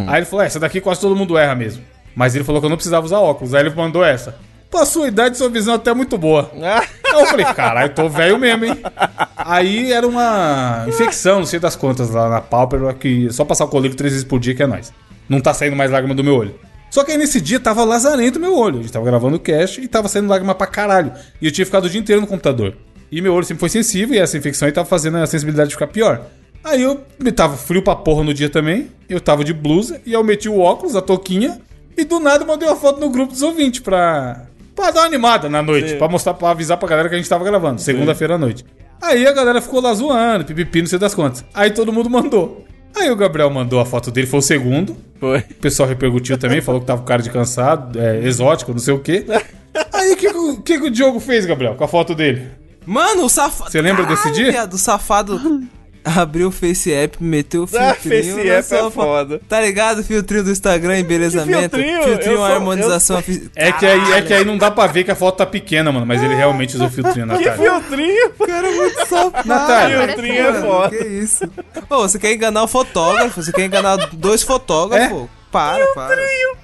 Aí ele falou, "É, essa daqui quase todo mundo erra mesmo. Mas ele falou que eu não precisava usar óculos. Aí ele mandou essa. Pra sua idade, sua visão até é muito boa. Aí eu falei, caralho, eu tô velho mesmo, hein? Aí era uma infecção, não sei das contas, lá na pálpebra, que só passar o colírio três vezes por dia que é nóis. Não tá saindo mais lágrima do meu olho. Só que aí nesse dia tava lazarento meu olho. A gente tava gravando o cast e tava saindo lágrima pra caralho. E eu tinha ficado o dia inteiro no computador. E meu olho sempre foi sensível e essa infecção aí tava fazendo a sensibilidade ficar pior. Aí eu me tava frio pra porra no dia também. Eu tava de blusa e eu meti o óculos, a touquinha. E do nada mandei uma foto no grupo dos ouvintes pra, pra dar uma animada na noite. Pra mostrar, pra avisar pra galera que a gente tava gravando, segunda-feira à noite. Aí a galera ficou lá zoando, pipipi, não sei das quantas. Aí todo mundo mandou. Aí o Gabriel mandou a foto dele, foi o segundo. Foi. O pessoal repercutiu também, falou que tava com cara de cansado, é, exótico, não sei o quê. Aí o que, que, o- que, o Diogo fez, Gabriel, com a foto dele? Mano, o safado. Você lembra desse dia? Viado, o safado abriu o Face App, meteu o Ah, filtrinho. Face na App é sua foda. Tá ligado? O filtrinho do Instagram, embelezamento. Que filtrinho? Filtrinho, Eu sou- harmonização. fi- É que, aí, é que aí não dá pra ver que a foto tá pequena, mano, mas ele realmente usou filtrinho na cara. Filtrinho, Cara, muito safado. Natália, filtrinho é foda. Que isso? Ô, você quer enganar o fotógrafo? Você quer enganar dois fotógrafos? Para, para.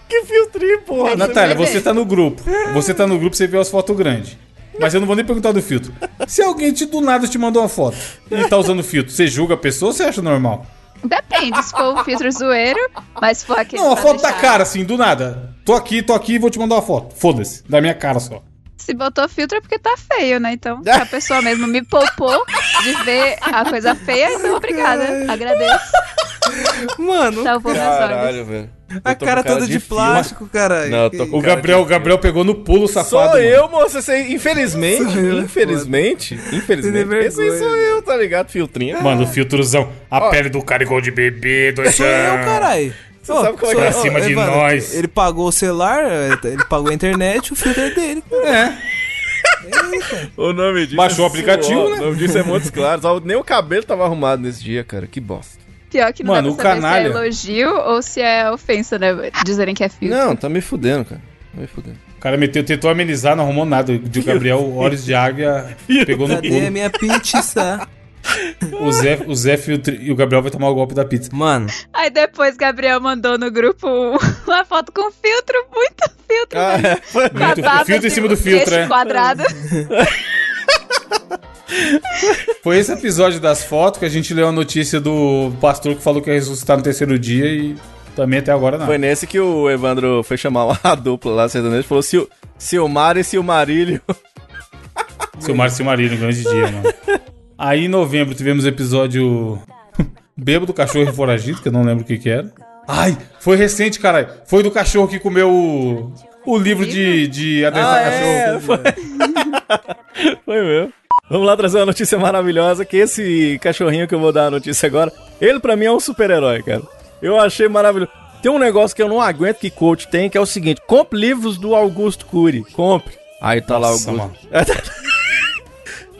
que filtrinho, porra. Natália, você tá no grupo. Você tá no grupo, você vê as fotos grandes. Mas eu não vou nem perguntar do filtro. Se alguém te, do nada te mandou uma foto e tá usando filtro, você julga a pessoa ou você acha normal? Depende, se for um filtro zoeiro, mas se for aquele. Não, a foto da deixar- cara, assim, do nada. Tô aqui, tô aqui e vou te mandar uma foto. Foda-se, da minha cara só. Se botou filtro é porque tá feio, né? Então, se a pessoa mesmo me poupou de ver a coisa feia, então obrigada. Agradeço. Mano, Salvou. Caralho, velho. a com cara toda de, filme. plástico, caralho. Não, tô com O cara Gabriel, de o Gabriel pegou no pulo safado. Sou mano. eu, moça. Você, infelizmente, eu, infelizmente, infelizmente, esse aí sou eu, tá ligado? Filtrinho. Mano, o filtrozão. A pele do cara igual de bebê, doidão. Sou eu, caralho. Você sabe como é que Pra é? cima de nós. Ele pagou o celular, ele pagou a internet, o filtro é dele. É. O nome disso Baixou é o aplicativo, suor. né? O nome disso é Montes Claros. Ó, Nem o cabelo tava arrumado nesse dia, cara. Que bosta. Pior que não Mano, dá pra saber canalha- se é elogio ou se é ofensa, né? Dizerem que é filtro. Não, tá me fudendo, cara. Tá me fudendo. O cara meteu, tentou amenizar, não arrumou nada. O Gabriel, olhos de águia, pegou no Cadê a pulo. minha pizza? O Zé, o Zé e o Gabriel vai tomar o golpe da pizza. Mano, Aí depois Gabriel mandou no grupo uma foto com filtro, muito filtro. Ah, né? é. A Muito- filtro em de cima do filtro, é. quadrado. Foi esse episódio das fotos que a gente leu a notícia do pastor que falou que ia ressuscitar no terceiro dia e também até agora não. Foi nesse que o Evandro foi chamar uma dupla lá, sertanejo, falou Sil Silmar e Silmarilho. Silmar Silmarillion, grande dia, mano. Aí em novembro tivemos episódio Bêbado, Cachorro e Foragido, que eu não lembro o que que era. Ai, foi recente, caralho. Foi do cachorro que comeu o, o livro de, de adestrar Ah, cachorro. é, foi. foi mesmo. Vamos lá trazer uma notícia maravilhosa, que esse cachorrinho que eu vou dar a notícia agora, ele pra mim é um super-herói, cara. Eu achei maravilhoso. Tem um negócio que eu não aguento que coach tem, que é o seguinte, compre livros do Augusto Cury, compre. Aí tá Nossa, lá o Augusto.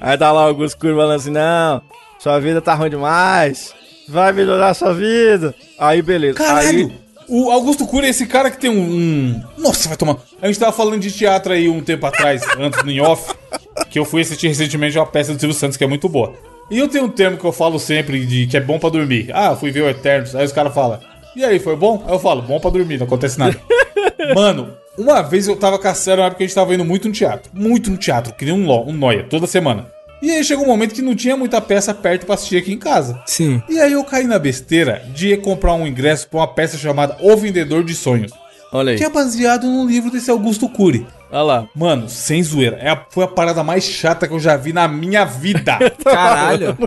Aí tá lá o Augusto Cury falando assim, não, sua vida tá ruim demais, vai melhorar sua vida. Aí beleza. Caralho! Aí, O Augusto Cury é esse cara que tem um, um- Nossa, vai tomar. A gente tava falando de teatro aí um tempo atrás, antes no Off, que eu fui assistir recentemente uma peça do Silvio Santos que é muito boa. E eu tenho um termo que eu falo sempre de que é bom pra dormir. Ah, fui ver o Eternos. Aí os caras falam, e aí, foi bom? Aí eu falo, bom pra dormir, não acontece nada. Mano, uma vez eu tava caçando, na época que a gente tava indo muito no teatro. Muito no teatro, que nem um, lo- um noia, toda semana. E aí chegou um momento que não tinha muita peça perto pra assistir aqui em casa. Sim. E aí eu caí na besteira de comprar um ingresso pra uma peça chamada O Vendedor de Sonhos. olha aí, Que é baseado num livro desse Augusto Cury. olha lá. Mano, sem zoeira. É a- foi a parada mais chata que eu já vi na minha vida. Caralho.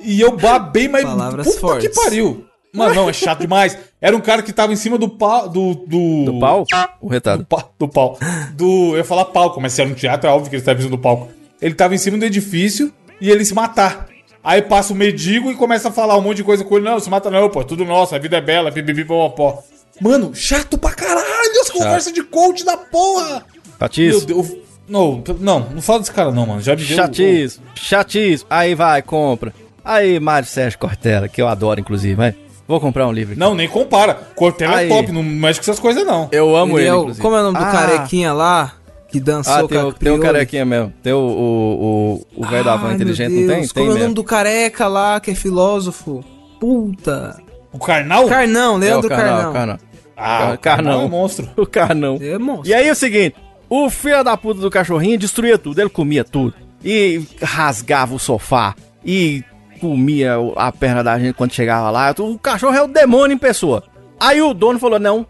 e eu babei, mas Palavras puta fortes. que pariu. Mano, não, é chato demais. Era um cara que tava em cima do pau. Do, do, Do pau? O do, retado. pa- do pau. Do. Eu ia falar palco, mas se era um teatro, é óbvio que ele estava em cima do palco. Ele tava em cima do edifício e ele se matar. Aí passa o mendigo e começa a falar um monte de coisa com ele. Não, se mata não, pô. é Tudo nosso, a vida é bela, pipipi, pó. Mano, chato pra caralho as conversas de coach da porra. Meu Patiço. Deus. Não, não, não fala desse cara não, mano. Já me deu... Chatismo, chatismo. Aí vai, compra. Aí, Mário Sérgio Cortella, que eu adoro, inclusive, vai. Vou comprar um livro. Não, nem compara. Cortella Aí. é top, não mexe com essas coisas não. Eu amo Ele ele, é o- inclusive. como é o nome do Ah, carequinha lá? Que dançou Ah, com tem, a o, tem um crioula? carequinha mesmo. Tem o o o o velho da van Ai, inteligente, meu não tem? Deus, Tem Como é o nome mesmo. do careca lá, que é filósofo? Puta. O Karnal? Carnão, É o Leandro Carnal, Carnão. Carnal. Ah, o Carnal. é um monstro. O Carnão. É monstro. E aí é o seguinte, o filho da puta do cachorrinho destruía tudo, ele comia tudo. E rasgava o sofá. E comia a perna da gente quando chegava lá. O cachorro é o demônio em pessoa. Aí o dono falou, não,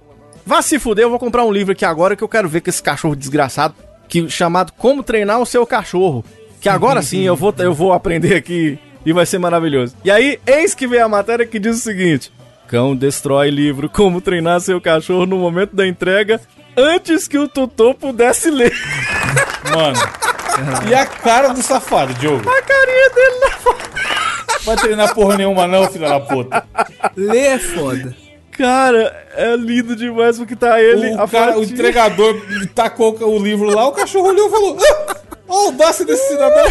vá se fuder, eu vou comprar um livro aqui agora que eu quero ver com esse cachorro desgraçado, que, chamado Como Treinar o Seu Cachorro. Que agora sim eu vou, eu vou aprender aqui e vai ser maravilhoso. E aí, eis que vem a matéria que diz o seguinte... Cão destrói livro Como Treinar Seu Cachorro no momento da entrega antes que o tutor pudesse ler. Mano. E a cara do safado, Diogo? A carinha dele na Vai treinar porra nenhuma não, filha da puta. Ler é foda. Cara, é lindo demais porque tá ele, O, cara, o entregador tacou o livro lá, o cachorro olhou e falou: Ah, Olha a audácia desse cidadão.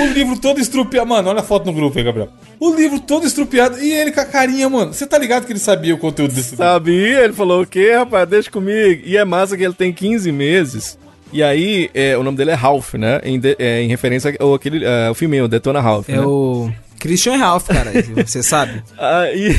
O livro todo estrupiado. Mano, olha a foto no grupo aí, Gabriel. O livro todo estrupiado. E ele com a carinha, mano. Você tá ligado que ele sabia o conteúdo desse livro? Sabia, ele falou o quê, rapaz? Deixa comigo. E é massa que ele tem 15 meses. E aí, é, o nome dele é Ralph, né? Em, de- é, em referência ao aquele, é, o filminho, Detona Ralph. É né? o Christian Ralph, cara. Você sabe? Aí,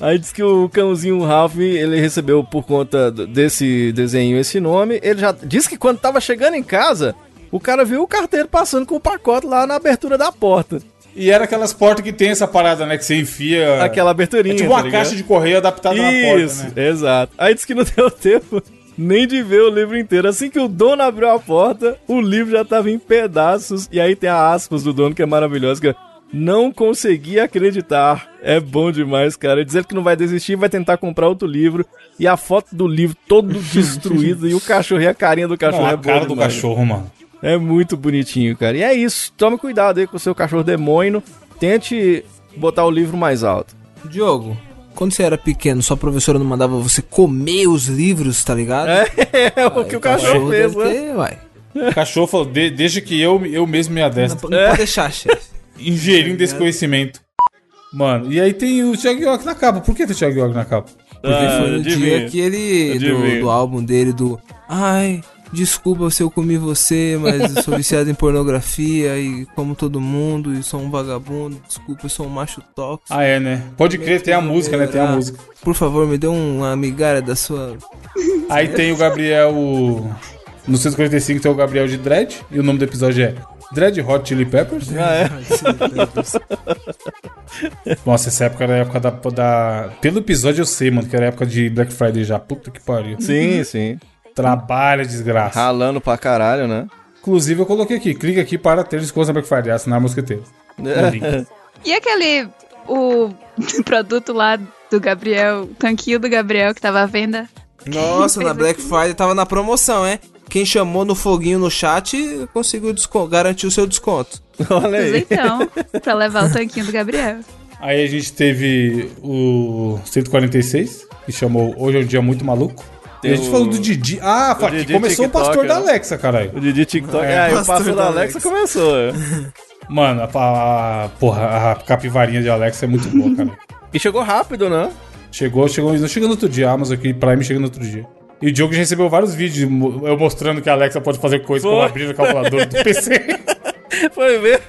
aí diz que o cãozinho Ralph, ele recebeu por conta desse desenho esse nome. Ele já disse que quando tava chegando em casa, o cara viu o carteiro passando com o pacote lá na abertura da porta. E era aquelas portas que tem essa parada, né? Que você enfia. Aquela aberturinha. É tipo uma tá caixa de correio adaptada na porta, Isso, né? exato. Aí disse que não deu tempo nem de ver o livro inteiro. Assim que o dono abriu a porta, o livro já tava em pedaços. E aí tem a aspas do dono que é maravilhosa, que é, não consegui acreditar. É bom demais, cara. Dizer que não vai desistir, vai tentar comprar outro livro. E a foto do livro todo destruído. e o cachorro e a carinha do cachorro Não, é a cara do demais. cachorro, mano. É muito bonitinho, cara. E é isso. Tome cuidado aí com o seu cachorro demônio. Tente botar o livro mais alto. Diogo, quando você era pequeno, sua professora não mandava você comer os livros, tá ligado? É, o que o cachorro fez, né? uai. O cachorro falou: "De- deixa que eu, eu mesmo me Não, adestro. não pode deixar, chefe. Ingerindo esse conhecimento. Mano, e aí tem o Thiago York na capa. Por que tem o Thiago York na capa? Porque Ah, foi no dia que ele. Do, do álbum dele, do. Ai, desculpa se eu comi você, mas eu sou viciado em pornografia e como todo mundo, e sou um vagabundo. Desculpa, eu sou um macho tóxico. Ah, é, né? Pode crer, tem a música, né? Tem a música. Por favor, me dê uma migalha da sua. Aí tem o Gabriel. o- No 145 tem o Gabriel de Dread. E o nome do episódio é Dread Hot Chili Peppers. Ah, é. Nossa, essa época era a época da, da. Pelo episódio eu sei, mano, que era a época de Black Friday já. Puta que pariu. Sim, sim. Trabalha, desgraça. Ralando pra caralho, né? Inclusive, eu coloquei aqui, clica aqui para ter desconto na Black Friday, assinar Mosqueteiros. Link. E aquele. O produto lá do Gabriel, o tanquinho do Gabriel que tava à venda? Nossa, na Black Friday tava na promoção, hein? Quem chamou no foguinho no chat conseguiu desconto, garantir o seu desconto. Olha aí. então, pra levar o tanquinho do Gabriel. Aí a gente teve o 146, que chamou Hoje é um Dia Muito Maluco. E a gente o- falou do Didi. Ah, Fati, Didi começou o TikTok, pastor da né? Alexa, caralho. O Didi TikTok. É, É, o pastor pastor da da Alexa Alexa. começou. é. Mano, a, a- porra, a capivarinha de Alexa é muito boa, cara. E chegou rápido, né? Chegou, chegou, não chega no outro dia, a Amazon aqui, Prime chega no outro dia. E o Diogo já recebeu vários vídeos eu mostrando que a Alexa pode fazer coisas como abrir a calculadora do PC. Foi ver.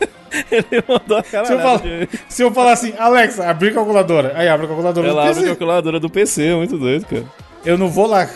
Ele mandou a cara. se, eu falar, se eu falar assim, Alexa, abrir a calculadora, aí abre a calculadora Ela do abre a PC. calculadora do PC, é muito doido, cara. Eu não vou lá,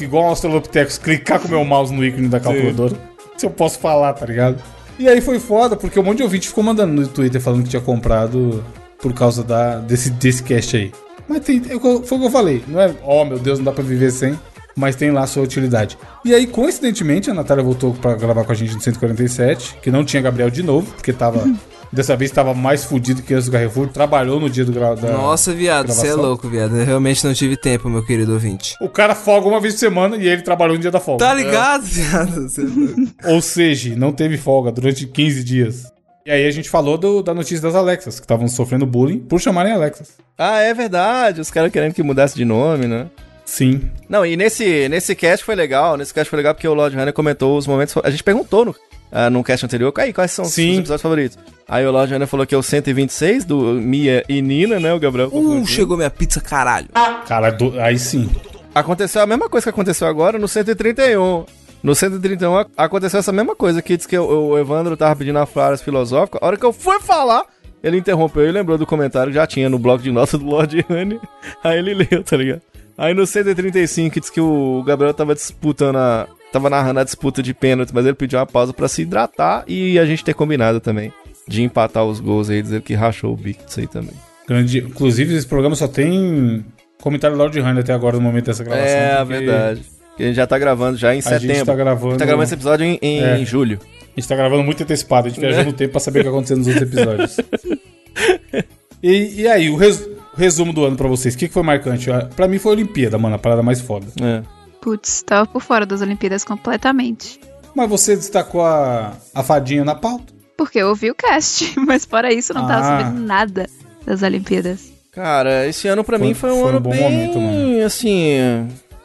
igual um Australopithecus, clicar com o meu mouse no ícone da calculadora. Se eu posso falar, tá ligado? E aí foi foda, porque um monte de ouvinte ficou mandando no Twitter falando que tinha comprado por causa da, desse, desse cast aí. Mas tem, é foi o que eu falei. Não é, ó, meu Deus, não dá pra viver sem. Mas tem lá a sua utilidade. E aí, coincidentemente, a Natália voltou pra gravar com a gente no 147, que não tinha Gabriel de novo, porque tava. dessa vez tava mais fudido que antes do Carrefour. Trabalhou no dia do gra da. Nossa, viado, você é louco, viado. Eu realmente não tive tempo, meu querido ouvinte. O cara folga uma vez por semana e ele trabalhou no dia da folga. Tá ligado, viado? É louco. Ou seja, não teve folga durante 15 dias. E aí a gente falou do- da notícia das Alexas, que estavam sofrendo bullying por chamarem Alexas. Ah, é verdade. Os caras querendo que mudasse de nome, né? Sim. Não, e nesse, nesse cast foi legal. Nesse cast foi legal porque o Lord Hunter comentou os momentos. A gente perguntou no, ah, no cast anterior. Aí, quais são os Sim. seus episódios favoritos? Aí o Lord Hunter falou que é o 126 do Mia e Nina, né? O Gabriel. Uh, chegou minha pizza, caralho. Cara, do- aí sim. Aconteceu a mesma coisa que aconteceu agora no 131. No 131 a- aconteceu essa mesma coisa que diz que o, o Evandro tava pedindo a frase filosófica. A hora que eu fui falar, ele interrompeu e lembrou do comentário que já tinha no bloco de notas do Lord Honey. Aí ele leu, tá ligado? Aí no 135 diz que o Gabriel tava disputando a. Tava narrando a disputa de pênalti, mas ele pediu uma pausa pra se hidratar e a gente ter combinado também de empatar os gols aí, dizer que rachou o bico disso aí também. Grande. Inclusive, esse programa só tem comentário do Lord Hunter até agora no momento dessa gravação. É, porque verdade. Que a gente já tá gravando já em A setembro. gente tá gravando. tá gravando esse episódio em, em É. julho. A gente tá gravando muito antecipado, a gente viajou no tempo pra saber o que aconteceu nos outros episódios. e, e aí, o, res- resumo do ano pra vocês, o que, que foi marcante? Pra mim foi a Olimpíada, mano, a parada mais foda. É. Putz, tava por fora das Olimpíadas completamente. Mas você destacou a, a fadinha na pauta? Porque eu ouvi o cast, mas fora isso, não tava Ah. sabendo nada das Olimpíadas. Cara, esse ano pra Foi- mim foi um foi um ano bom bem, momento, mano. assim,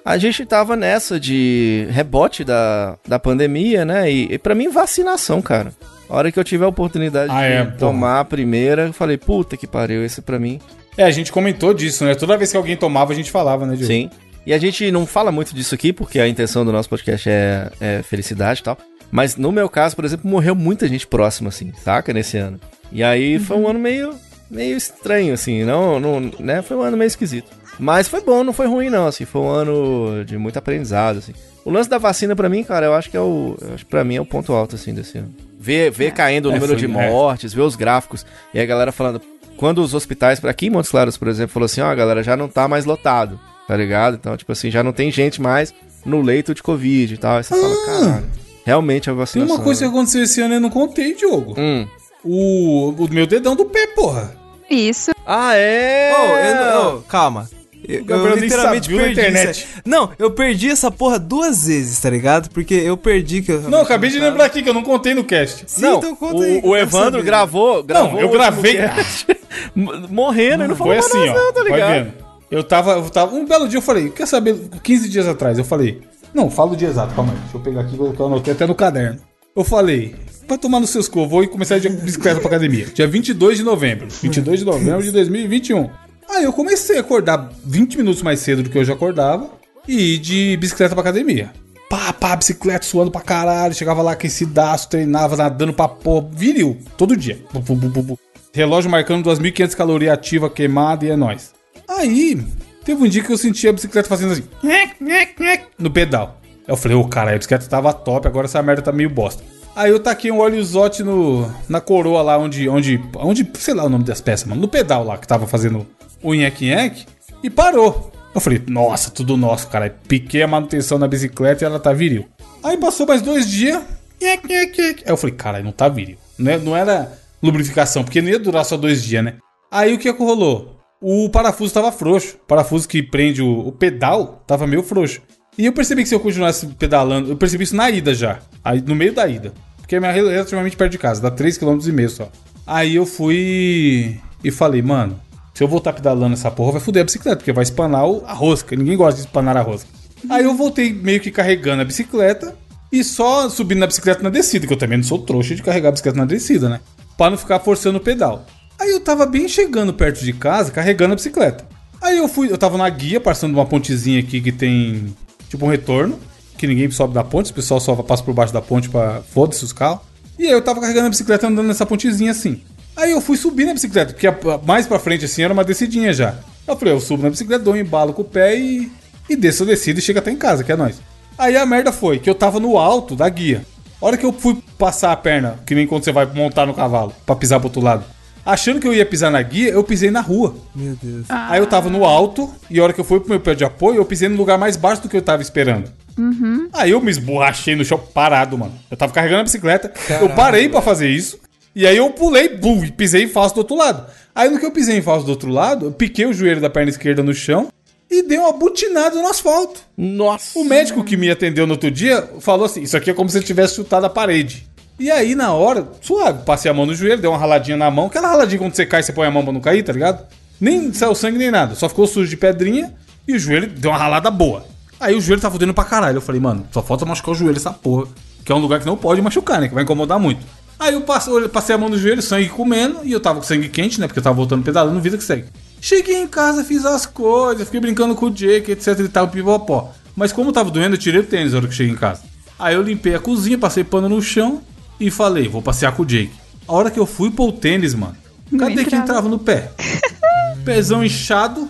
a gente tava nessa de rebote da, da pandemia, né? E, e para mim vacinação, cara. A hora que eu tive a oportunidade Ah, de é, porra. tomar a primeira, eu falei, puta que pariu, esse pra mim. É, a gente comentou disso, né? Toda vez que alguém tomava, a gente falava, né, Diogo? Sim. E a gente não fala muito disso aqui, porque a intenção do nosso podcast é, é felicidade e tal. Mas no meu caso, por exemplo, morreu muita gente próxima, assim, saca? Nesse ano. E aí foi um ano meio, meio estranho, assim, não, não, né? Foi um ano meio esquisito. Mas foi bom, não foi ruim, não, assim, foi um ano de muito aprendizado, assim. O lance da vacina, pra mim, cara, eu acho que é o. Acho pra mim é o ponto alto, assim, desse ano. Ver, ver caindo o É, número de é. mortes, ver os gráficos. E a galera falando. Quando os hospitais, pra aqui em Montes Claros, por exemplo, falou assim: ó, galera, já não tá mais lotado, tá ligado? Então, tipo assim, já não tem gente mais no leito de Covid e tal. Aí você fala, caralho, realmente a Tem vacinação. uma coisa que aconteceu esse ano e eu não contei, Diogo. Hum. O, o meu dedão do pé, porra. Isso. Ah, é? Ô, eu não- ô, calma. Eu, eu literalmente perdi internet. Não, eu perdi essa porra duas vezes, tá ligado? Porque eu perdi que eu Não, acabei de lembrar aqui que eu não contei no cast. Sim, Não, então conta o, aí, o eu Evandro gravou, gravou. eu o último gravei. cast, morrendo e não falou assim, nada, ó. não, tá vai ligado? Eu tava, eu tava. Um belo dia eu falei, quer saber? 15 dias atrás, eu falei. Não, fala o dia exato, calma aí. Deixa eu pegar aqui, que eu anotei até no caderno. Eu falei, vai tomar nos seus eu vou começar de bicicleta pra academia. Dia 22 de novembro. 22 de novembro de 2021. Aí eu comecei a acordar 20 minutos mais cedo do que eu já acordava e ir de bicicleta pra academia. Pá, pá, bicicleta suando pra caralho. Chegava lá aquecidaço, treinava, nadando pra porra. Viril, todo dia. Bu, bu, bu. Relógio marcando 2.500 calorias ativa queimada e é nóis. Aí, teve um dia que eu senti a bicicleta fazendo assim, no pedal. Eu falei, ô cara, a bicicleta tava top, agora essa merda tá meio bosta. Aí eu taquei um óleozote no, na coroa lá onde, onde, onde, sei lá o nome das peças, mano, no pedal lá que tava fazendo o nheque e parou. Eu falei, nossa, tudo nosso, cara. Piquei a manutenção na bicicleta e ela tá viril. Aí passou mais dois dias nhec, nhec, nhec. Aí eu falei, caralho, não tá viril. Não, é- não era lubrificação, porque não ia durar só dois dias, né? Aí o que, que rolou? O parafuso tava frouxo. O parafuso que prende o, o pedal tava meio frouxo. E eu percebi que se eu continuasse pedalando, eu percebi isso na ida já. Aí, no meio da ida. Porque é relativamente perto de casa, dá 3,5 km só. Aí eu fui e falei, mano, se eu voltar pedalando essa porra, vai foder a bicicleta, porque vai espanar a rosca. Ninguém gosta de espanar a rosca. Aí eu voltei meio que carregando a bicicleta e só subindo na bicicleta na descida, que eu também não sou trouxa de carregar a bicicleta na descida, né? Pra não ficar forçando o pedal. Aí eu tava bem chegando perto de casa, carregando a bicicleta. Aí eu fui, eu tava na guia, passando uma pontezinha aqui que tem tipo um retorno, que ninguém sobe da ponte, o pessoal só passa por baixo da ponte pra foda-se os carros. E aí eu tava carregando a bicicleta andando nessa pontezinha assim. Aí eu fui subir na bicicleta, porque mais pra frente assim era uma descidinha já. Eu falei, eu subo na bicicleta, dou um embalo com o pé e, e desço a descida e chego até em casa, que é nóis. Aí a merda foi que eu tava no alto da guia. A hora que eu fui passar a perna, que nem quando você vai montar no cavalo, pra pisar pro outro lado. Achando que eu ia pisar na guia, eu pisei na rua. Meu Deus. Aí eu tava no alto, e a hora que eu fui pro meu pé de apoio, eu pisei no lugar mais baixo do que eu tava esperando. Aí eu me esborrachei no chão parado, mano. Eu tava carregando a bicicleta, eu parei pra fazer isso, e aí eu pulei, bum, e pisei em falso do outro lado. Aí no que eu pisei em falso do outro lado, eu piquei o joelho da perna esquerda no chão e dei uma butinada no asfalto. Nossa. O médico que me atendeu no outro dia falou assim: Isso aqui é como se ele tivesse chutado a parede. E aí, na hora, suave, passei a mão no joelho, dei uma raladinha na mão. Aquela raladinha quando você cai, você põe a mão pra não cair, tá ligado? Nem saiu sangue nem nada. Só ficou sujo de pedrinha e o joelho deu uma ralada boa. Aí o joelho tá fudendo pra caralho. Eu falei, mano, só falta machucar o joelho essa porra. Que é um lugar que não pode machucar, né? Que vai incomodar muito. Aí eu passei, eu passei a mão no joelho, sangue comendo, e eu tava com sangue quente, né? Porque eu tava voltando pedalando, vida que segue. Cheguei em casa, fiz as coisas, fiquei brincando com o Jake, etc e tal, pipopó. Mas como tava doendo, eu tirei o tênis na hora que cheguei em casa. Aí eu limpei a cozinha, passei pano no chão e falei, vou passear com o Jake. A hora que eu fui pôr o tênis, mano, cadê que entrava. entrava no pé? Pezão inchado,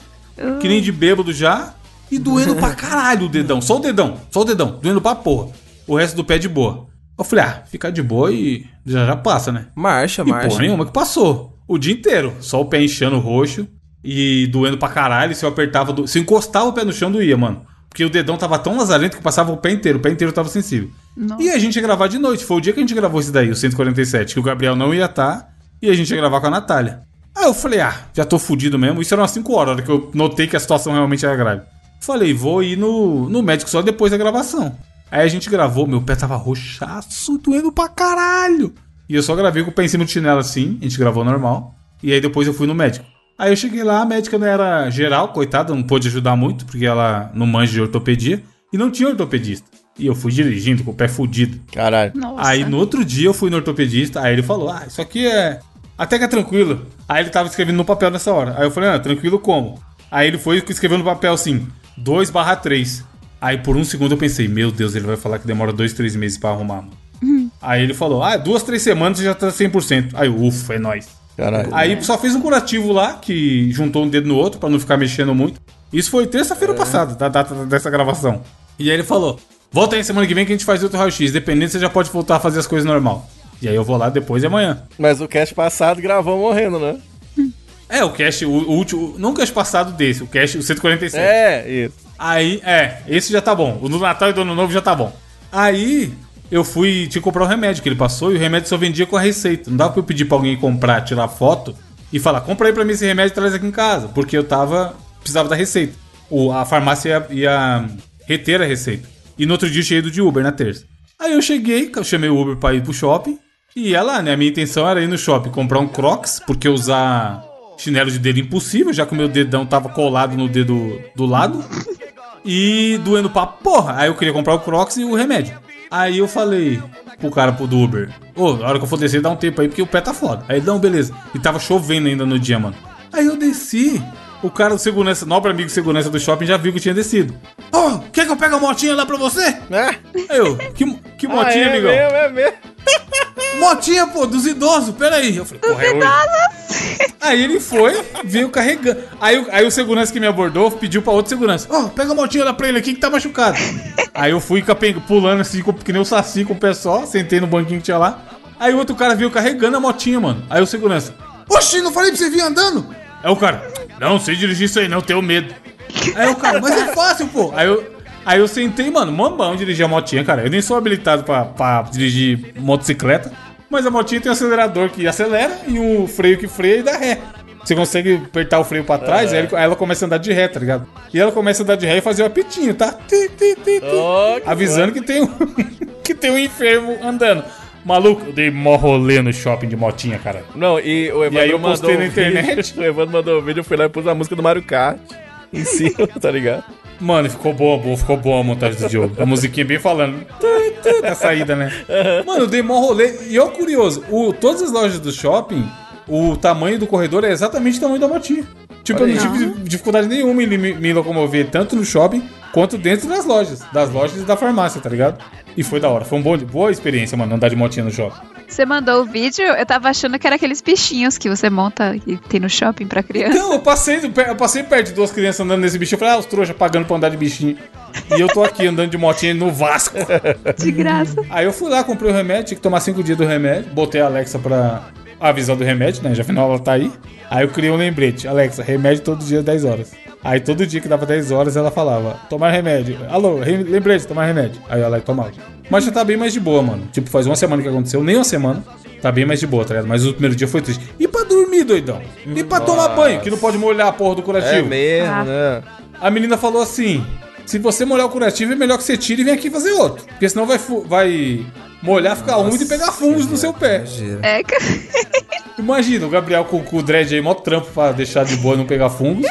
que nem de bêbado já, e doendo pra caralho o dedão. Só o dedão, só o dedão, doendo pra porra. O resto do pé de boa. Eu falei, ah, fica de boa e já já passa, né? Marcha, E marcha. porra nenhuma que passou. O dia inteiro. Só o pé inchando roxo e doendo pra caralho. Se eu apertava, do... se eu encostava o pé no chão, doía, mano. Porque o dedão tava tão lazarento que passava o pé inteiro. O pé inteiro tava sensível. Nossa. E a gente ia gravar de noite. Foi o dia que a gente gravou esse daí, o 147. Que o Gabriel não ia estar. e a gente ia gravar com a Natália. Aí eu falei, ah, já tô fudido mesmo. Isso era umas 5 horas, a hora que eu notei que a situação realmente era grave. Falei, vou ir no, no médico só depois da gravação. Aí a gente gravou, meu pé tava roxaço, doendo pra caralho. E eu só gravei com o pé em cima do chinelo assim, a gente gravou normal. E aí depois eu fui no médico. Aí eu cheguei lá, a médica não era geral, coitada, não pôde ajudar muito, porque ela não manja de ortopedia. E não tinha ortopedista. E eu fui dirigindo com o pé fudido. Caralho. Nossa. Aí no outro dia eu fui no ortopedista, aí ele falou: Ah, isso aqui é. Até que é tranquilo. Aí ele tava escrevendo no papel nessa hora. Aí eu falei: Ah, tranquilo como? Aí ele foi e escreveu no papel assim: 2 barra 3. Aí por um segundo eu pensei: Meu Deus, ele vai falar que demora 2, 3 meses pra arrumar, mano. Aí ele falou: Ah, duas, três semanas e já tá 100%. Aí, ufa, é nóis. Caralho. Aí só fez um curativo lá, que juntou um dedo no outro pra não ficar mexendo muito. Isso foi terça-feira passada, da data dessa gravação. E aí ele falou: Volta aí semana que vem que a gente faz outro raio-x. Dependendo, você já pode voltar a fazer as coisas normal. E aí eu vou lá depois de amanhã. Mas o cast passado gravou morrendo, né? É, o cast, o, o último. Não o cast passado desse, o cast, o 147. É, isso. Aí, é, esse já tá bom. O do Natal e do Ano Novo já tá bom. Aí, eu fui, que comprar o remédio que ele passou e o remédio só vendia com a receita. Não dava pra eu pedir pra alguém comprar, tirar foto e falar, compra aí pra mim esse remédio e traz aqui em casa. Porque eu tava, precisava da receita. O, a farmácia ia, ia reter a receita. E no outro dia eu cheguei de Uber, na terça. Aí eu cheguei, eu chamei o Uber pra ir pro shopping. E ia lá, né? A minha intenção era ir no shopping comprar um Crocs, porque usar chinelo de dedo impossível, já que o meu dedão tava colado no dedo do lado. E doendo pra porra. Aí eu queria comprar o Crocs e o remédio. Aí eu falei pro cara pro Uber: Ô, na hora que eu for descer, dá um tempo aí, porque o pé tá foda. Aí não, beleza. E tava chovendo ainda no dia, mano. Aí eu desci. O cara, o segurança, nobre amigo segurança do shopping, já viu que tinha descido. Ô, quer que eu pegue a motinha lá pra você? É? Aí eu, que, que motinha, ah, é amigão? mesmo, é mesmo. Motinha, pô, dos idosos, peraí. Eu falei, porra, é hoje. Aí ele foi, veio carregando. Aí, o- aí o segurança que me abordou pediu pra outro segurança: Ó, pega a motinha lá pra ele aqui que tá machucado. aí eu fui pulando assim, com- que nem o saci com o pé só, sentei no banquinho que tinha lá. Aí o outro cara veio carregando a motinha, mano. Aí o segurança: Oxi, não falei pra você vir andando? Aí o cara: Não, sei dirigir isso aí, não, tenho medo. Aí o cara, mas é fácil, pô. Aí eu, Aí eu sentei, mano, mambão dirigir a motinha, cara. Eu nem sou habilitado pra, pra dirigir motocicleta, mas a motinha tem um acelerador que acelera e um freio que freia e dá ré. Você consegue apertar o freio pra trás, aí ele- aí ela começa a andar de ré, tá ligado? E ela começa a andar de ré e fazer o apitinho, tá? Ti, ti, ti, ti. Ó, que Avisando que tem, um, que tem um enfermo andando. Maluco, eu dei mó rolê no shopping de motinha, cara. Não, e o Evandro aí eu mandou postei na um internet. Vídeo, o Evandro mandou um vídeo, eu fui lá e pus a música do Mario Kart em cima, tá ligado? Mano, ficou boa, boa, ficou boa a montagem do jogo. A musiquinha bem falando. Na saída, né? Mano, eu dei mó rolê. E ó, curioso, o, todas as lojas do shopping, o tamanho do corredor é exatamente o tamanho da motinha. Tipo, eu não tive dificuldade nenhuma em me, me locomover tanto no shopping quanto dentro das lojas. Das lojas e da farmácia, tá ligado? E foi da hora. Foi uma boa, boa experiência, mano, andar de motinha no shopping. Você mandou o vídeo, eu tava achando que era aqueles bichinhos que você monta e tem no shopping pra criança. Não, eu passei, eu passei perto de duas crianças andando nesse bichinho. Eu falei, ah, os trouxas pagando pra andar de bichinho. E eu tô aqui andando de motinha no Vasco. De graça. Aí eu fui lá, comprei o remédio, tinha que tomar cinco dias do remédio. Botei a Alexa pra avisar do remédio, né? Já afinal ela tá aí. Aí eu criei um lembrete. Alexa, remédio todo dia 10 horas. Aí todo dia que dava 10 horas ela falava, tomar remédio. Alô, re- lembrete, tomar remédio. Aí ela tomava. Mas já tá bem mais de boa, mano. Tipo, faz uma semana que aconteceu, nem uma semana. Tá bem mais de boa, tá ligado? Mas o primeiro dia foi triste. E pra dormir, doidão? E pra tomar banho, que não pode molhar a porra do É curativo? mesmo, Ah. né? A menina falou assim: se você molhar o curativo, é melhor que você tire e venha aqui fazer outro. Porque senão vai, vai molhar, ficar úmido e pegar fungos no seu pé. É, cara. Imagina, o Gabriel com, com o dread aí, mó trampo pra deixar de boa e não pegar fungos.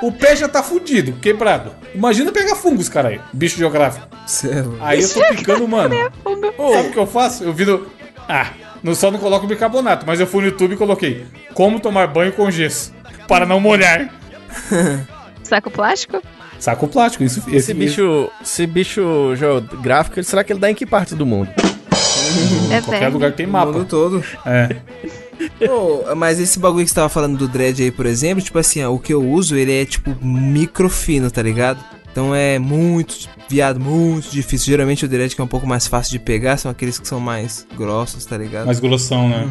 O pé já tá fudido, quebrado. Imagina pegar fungos, caralho. Bicho geográfico. Céu. Aí eu tô picando, mano. Fungo. Sabe o que eu faço? Eu vi no. Ah, não só não coloco bicarbonato, mas eu fui no YouTube e coloquei como tomar banho com gesso. Para não molhar. Saco plástico? Saco plástico, isso. Esse bicho, esse bicho geográfico, será que ele dá em que parte do mundo? É Qualquer lugar que tem O mapa. mundo todo. É. Mas esse bagulho que você tava falando do dread aí, por exemplo, tipo assim, ó, o que eu uso, ele é tipo microfino, tá ligado? Então é muito, viado, muito difícil. Geralmente o dread que é um pouco mais fácil de pegar são aqueles que são mais grossos, tá ligado? Mais grossão, né?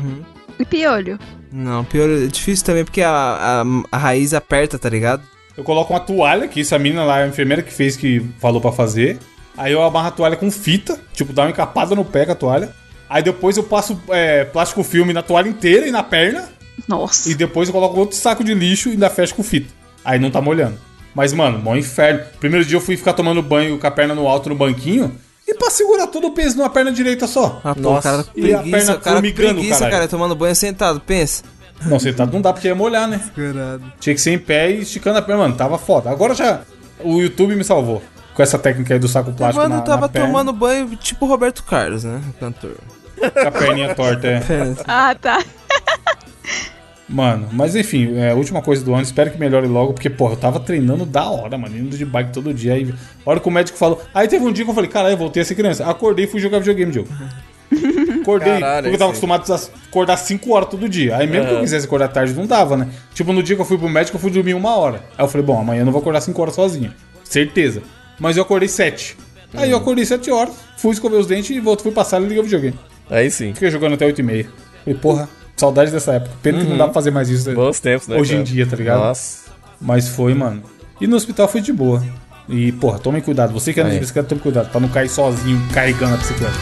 E piolho. Não, pior, é difícil também porque a, a, a raiz aperta, tá ligado? Eu coloco uma toalha, que isso a menina lá, a enfermeira que fez, que falou pra fazer. Aí eu amarro a toalha com fita, tipo, dá uma encapada no pé com a toalha. Aí depois eu passo é, plástico filme na toalha inteira e na perna. Nossa. E depois eu coloco outro saco de lixo e ainda fecho com fita. Aí não tá molhando. Mas, mano, bom inferno. Primeiro dia eu fui ficar tomando banho com a perna no alto no banquinho. E pra segurar todo o peso numa perna direita só. Ah, pô, Nossa. o cara com E a preguiça, perna cara formigando, preguiça, caralho. cara, tomando banho sentado, pensa. Não, sentado não dá porque ia molhar, né? Caralho. Tinha que ser em pé e esticando a perna, mano. Tava foda. Agora já. O YouTube me salvou. Com essa técnica aí do saco plástico Mano, na, eu tava na perna, tomando banho tipo Roberto Carlos, né? O cantor. com a perninha torta, é. Ah, tá. Mano, mas enfim, é a última coisa do ano. Espero que melhore logo, porque, porra, eu tava treinando da hora, mano. Indo de bike todo dia. Aí, a hora que o médico falou. Aí teve um dia que eu falei, caralho, eu voltei a ser criança. Acordei e fui jogar videogame, Diogo. Acordei, Caralho, porque eu tava acostumado a acordar 5 horas todo dia. Aí mesmo que eu quisesse acordar tarde, não dava, né? Tipo, no dia que eu fui pro médico, eu fui dormir uma hora. Aí eu falei, bom, amanhã eu não vou acordar 5 horas sozinho. Certeza. Mas eu acordei 7. Aí eu acordei 7 horas, fui escover os dentes e voltei, fui passar e liguei o videogame. Aí sim. Fiquei jogando até 8 e meia. Falei, porra, saudade dessa época. Pena que não dá pra fazer mais isso. né? Bons tempos, né? Hoje em cara? dia, tá ligado? Nossa. Mas foi, mano. E no hospital foi de boa. E, porra, tomem cuidado. Você que anda de bicicleta, tome cuidado pra não cair sozinho carregando a bicicleta.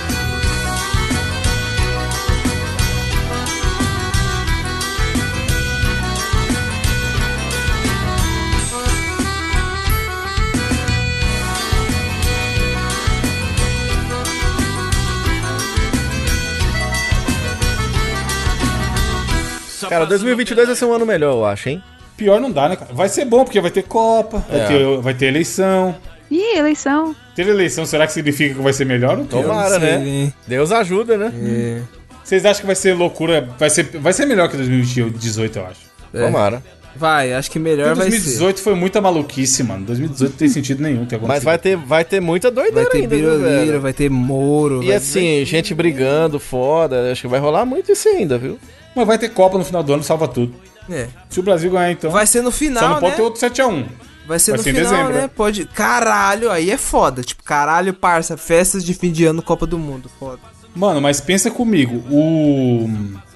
Cara, 2022 vai ser um ano melhor, eu acho, hein? Pior não dá, né, cara? Vai ser bom, porque vai ter Copa, vai, É. ter, vai ter eleição. Ih, eleição. Ter eleição, será que significa que vai ser melhor? Não. Tomara, sei, né? hein? Deus ajuda, né? É. Vocês acham que vai ser loucura? Vai ser, vai ser melhor que 2018, eu acho. É. Tomara. Vai, acho que melhor vai ser. 2018 foi muita maluquice, mano. 2018 não tem sentido nenhum ter acontecido. Mas vai ter, vai ter muita Vai doideira ter ainda, velho? vai ter Moro. E vai- assim, gente brigando, foda. Acho que vai rolar muito isso ainda, viu? Mas vai ter Copa no final do ano, salva tudo. É. Se o Brasil ganhar, então. Vai ser no final, Só não pode né? ter outro 7x1. Vai ser vai no ser final, dezembro, né? né? Pode. Caralho, aí é foda. Tipo, caralho, parça, festas de fim de ano, Copa do Mundo. Foda. Mano, mas pensa comigo, o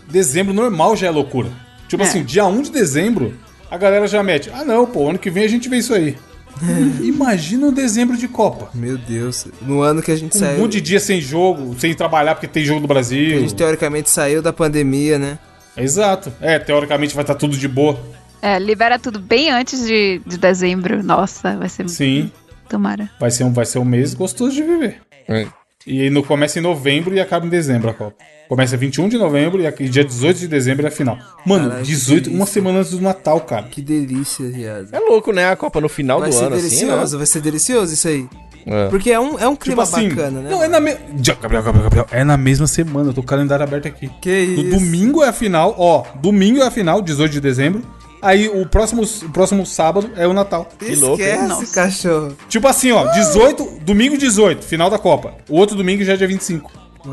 dezembro normal já é loucura. Tipo É. assim, dia 1 de dezembro, a galera já mete. Ah não, pô, ano que vem a gente vê isso aí. Imagina um dezembro de Copa. Meu Deus. No ano que a gente Um saiu. monte de dia sem jogo, sem trabalhar porque tem jogo do que a Brasil. gente teoricamente saiu da pandemia, né? Exato. É, teoricamente vai estar tudo de boa. É, libera tudo bem antes de, de dezembro. Nossa, vai ser Sim. Tomara. Vai ser um, vai ser um mês gostoso de viver. É. E aí no, começa em novembro e acaba em dezembro a Copa. Começa 21 de novembro e aqui, dia 18 de dezembro é a final. Mano, que 18, uma semana antes do Natal, cara. Que delícia, viado. É louco, né? A Copa no final Vai do ser ano, assim, delicioso, vai ser delicioso isso aí. É. Porque é um, é um clima Tipo assim, bacana, né? não, é na me... Gabriel, Gabriel, Gabriel, é na mesma semana, eu tô com o calendário aberto aqui. Que No isso. domingo é a final, ó, domingo é a final, 18 de dezembro. Aí o próximo, o próximo sábado é o Natal. louco, hein? Esquece, Nossa. cachorro. Tipo assim, ó, 18, domingo 18, final da Copa. O outro domingo já é dia 25.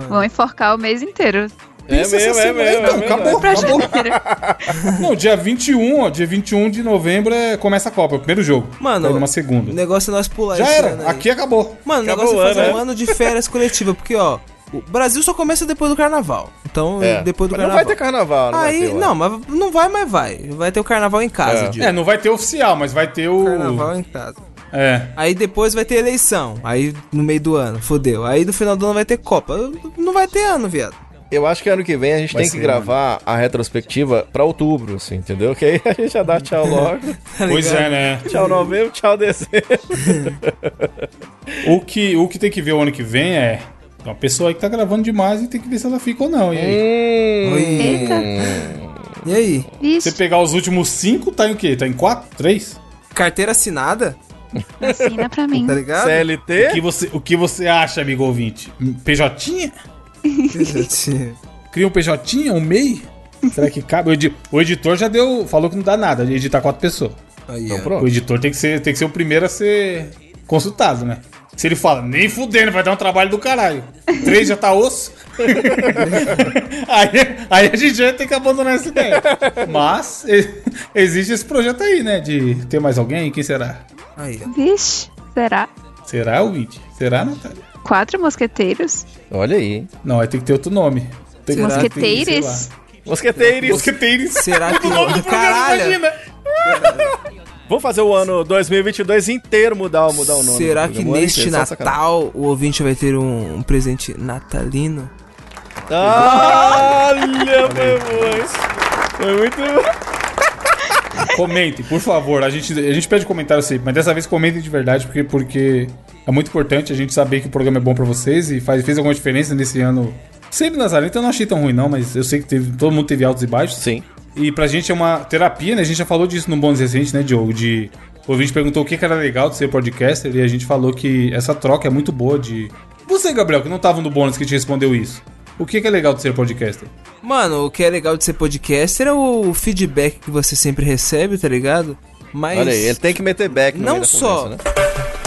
Vão enforcar o mês inteiro. É Pensa mesmo, essa é mesmo. Então, é acabou, Pra acabou. Não, dia 21, ó, dia 21 de novembro é, começa a Copa, é o primeiro jogo. Mano, numa O segunda. negócio é nós pular Já era, ano aqui acabou. Mano, o negócio é o fazer ano, um né? ano de férias coletiva, porque, ó, o Brasil só começa depois do carnaval. Então, É. depois do Mas não carnaval. vai ter carnaval, não vai Aí, ter, não, mas não vai, mas vai. Vai ter o carnaval em casa, É. É, não vai ter oficial, mas vai ter o. Carnaval em casa. É. Aí depois vai ter eleição. Aí no meio do ano, fodeu. Aí no final do ano vai ter Copa. Não vai ter ano, viado. Eu acho que ano que vem a gente Vai tem que ser, gravar a retrospectiva pra outubro, assim, entendeu? Que aí a gente já dá tchau logo. Tá Pois é, né? tchau novembro, tchau dezembro. O que, o que tem que ver o ano que vem é. Uma pessoa aí que tá gravando demais e tem que ver se ela fica ou não. E aí? Hum, Eita. E aí? Você Vixe, pegar os últimos cinco, tá em o quê? Tá em quatro? Três? Carteira assinada? assina pra mim. Tá ligado? O CLT? que, você, o que você acha, amigo ouvinte? PJ? Cria um PJ, um MEI? Será que cabe? O, edi- o editor já deu. Falou que não dá nada de editar quatro pessoas. Aí, Então ó. pronto. O editor tem que, ser, tem que ser o primeiro a ser consultado, né? Se ele fala, nem fudendo, vai dar um trabalho do caralho. Três já tá osso. aí, aí a gente já tem que abandonar essa ideia. Mas e- existe esse projeto aí, né? De ter mais alguém? Quem será? Aí. Vixe, será? Será o Vinte? Será, Natália? Quatro mosqueteiros? Olha aí. Não, aí tem que ter outro nome. Tem Será sei Mosqueteiros? Mosqueteiros. Mosqueteiros. Será que. O nome Caralho! imagina. Vamos fazer o ano 2022 inteiro mudar, mudar o nome. Será do que neste sacanagem. Natal o ouvinte vai ter um, um presente natalino? Olha, foi bom. Foi muito. Comentem, por favor. A gente, a gente pede comentário sempre, mas dessa vez comentem de verdade, porque, porque é muito importante a gente saber que o programa é bom pra vocês e faz, fez alguma diferença nesse ano. Sempre Nazaré, então eu não achei tão ruim, não, mas eu sei que teve, todo mundo teve altos e baixos. Sim. E pra gente é uma terapia, né? A gente já falou disso no bônus recente, né, Diogo? De. O ouvinte perguntou o que que era legal de ser podcaster e a gente falou que essa troca é muito boa de. Você, Gabriel, que não tava no bônus que te respondeu isso. O que é legal de ser podcaster? Mano, o que é legal de ser podcaster é o feedback que você sempre recebe, tá ligado? Mas. Olha aí, ele tem que meter back no Não meio da só. conversa, né?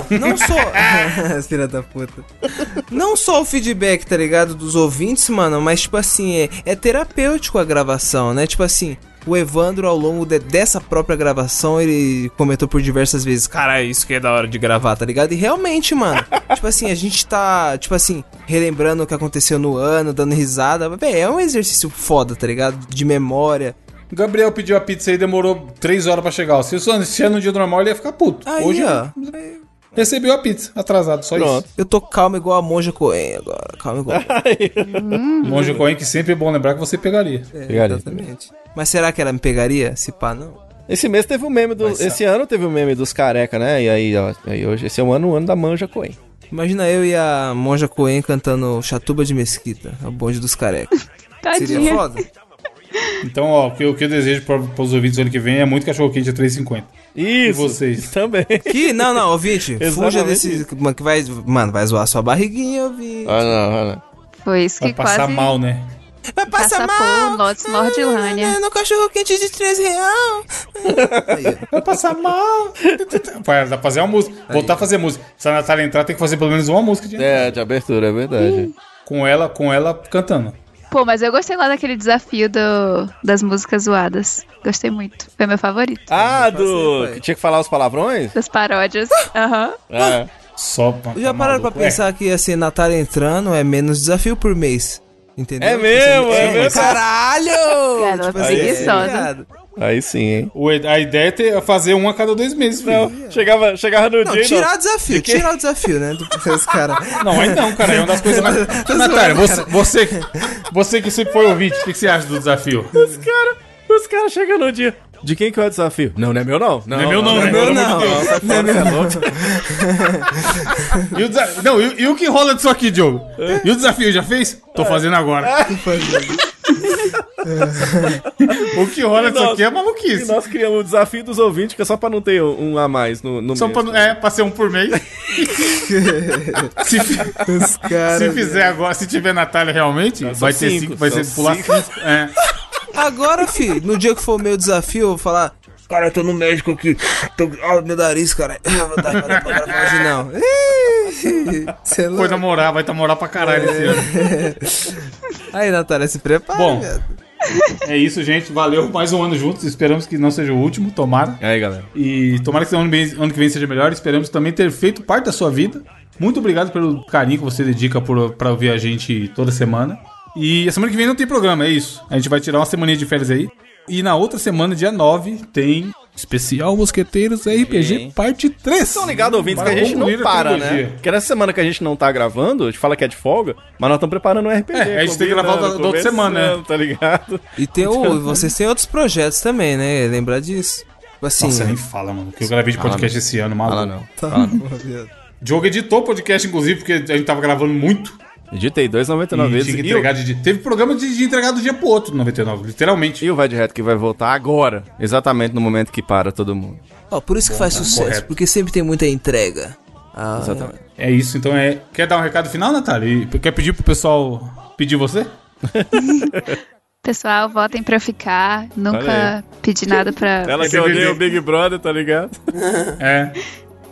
Não só. Filha da puta. Não só o feedback, tá ligado? Dos ouvintes, mano, mas tipo assim, é, é terapêutico a gravação, né? Tipo assim, o Evandro, ao longo de- dessa própria gravação, ele comentou por diversas vezes: Cara, isso que é da hora de gravar, tá ligado? E realmente, mano, tipo assim, a gente tá, tipo assim, relembrando o que aconteceu no ano, dando risada. Véi, é um exercício foda, tá ligado? De memória. O Gabriel pediu a pizza e demorou três horas pra chegar. Se isso se é no dia normal, ele ia ficar puto. Aí, Hoje ó. Recebeu a pizza, atrasado, só Pronto. isso. Eu tô calmo igual a Monja Coen agora. Calmo igual. Monge Coen, que sempre é bom lembrar que você pegaria. É, Pegaria. exatamente. Mas será que ela me pegaria? Se pá, não. Esse mês teve o meme do. Ser. Esse ano teve o meme dos careca, né? E aí, ó, aí hoje, esse é o ano, o ano da manja Coen. Imagina eu e a Monja Coen cantando Chatuba de Mesquita, a bonde dos carecas. Seria foda? Então, ó, o que, o que eu desejo para os ouvintes do ano que vem é muito cachorro quente a 3,50. E Isso. vocês? Também. Que, não, não, ouvinte, fuja desse. Mano, que vai, mano, vai zoar sua barriguinha, ouvinte. Ah, não, ah, não. Foi isso Vai que passar quase... mal, né? Vai passar por Lotus Nordilândia. No cachorro quente de 3 real. Vai passar mal. Vai, dá pra fazer uma música. Voltar a fazer música. Se a Natália entrar, tem que fazer pelo menos uma música de É, de abertura, é verdade. com ela, com ela cantando. Pô, mas eu gostei lá daquele desafio do, das músicas zoadas. Gostei muito. Foi meu favorito. Ah, do. Que tinha que falar os palavrões? Das paródias. Aham. É. Só pra. Já tá pararam pra maluco. É, pensar que assim, Natália entrando é menos desafio por mês. Entendeu? É mesmo, é mesmo. Caralho! Cara, Tipo é assim, preguiçosa. Aí sim, hein? O- A ideia é ter- fazer um a cada dois meses, filho. Chegava, chegava no Não, dia. tirar o desafio, tirar o desafio, né? do- Os caras. Não, aí não, cara. É uma das coisas mais. Natália, você, você, você que sempre foi ouvinte, o que, que você acha do desafio? Os caras os cara chegam no dia. De quem que é o desafio? Não, não é meu não. Não é meu, não, não né? é meu Pelo não. é louco. E o, desa- não, e, e o que rola disso aqui, Diogo? E o desafio já fez? Tô fazendo agora. o que rola disso aqui é E maluquice. nós criamos o desafio dos ouvintes, que é só pra não ter um a mais no, no Só mês. pra, é, pra ser um por mês. se, Os se fizer agora, se tiver Natália realmente, vai ter cinco, cinco, vai ser pular cinco. cinco. É. Agora, fi, no dia que for o meu desafio, eu vou falar. Cara, eu tô no médico aqui. Tô... Ah, meu nariz, cara. Ah, vou dar pra gravar hoje não. Ih, Cê é Foi namorar, vai namorar pra caralho esse ano. Aí, Natália, se prepara. Bom. viado. É isso, gente. Valeu mais um ano juntos. Esperamos que não seja o último, tomara. Aí, galera. E tomara que ano, bem- ano que vem seja melhor. Esperamos também ter feito parte da sua vida. Muito obrigado pelo carinho que você dedica por, pra ouvir a gente toda semana. E a semana que vem não tem programa, é isso. A gente vai tirar uma semaninha de férias aí. E na outra semana, dia 9, tem Especial Mosqueteiros RPG Sim. Parte 3. Estão ligados, ouvintes, que Para a gente não para, né? Porque nessa semana que a gente não tá gravando, a gente fala que é de folga, mas nós estamos preparando um RPG. É, a gente tem que gravar da- da outra semana, né? Tá ligado? E tem o, vocês têm outros projetos também, né? Lembrar disso. Assim. Nossa, nem fala, mano. Que eu gravei de podcast esse ano, maluco. Fala não. Tá Fala não. Diogo editou o podcast, inclusive, porque a gente tava gravando muito. Editei 2,99 E vezes. tinha que E entregar de, teve programa de, de entregar do dia pro outro, 99, literalmente. E o Vai de Reto que vai voltar agora, exatamente no momento que para todo mundo. Ó, por isso que faz sucesso, correto. porque sempre tem muita entrega. Ah, Exatamente. É isso, então é. Quer dar um recado final, Natália? E quer pedir pro pessoal pedir você? Pessoal, votem pra ficar. Nunca pedi nada pra. Ela que odeia o Big Brother, tá ligado? É.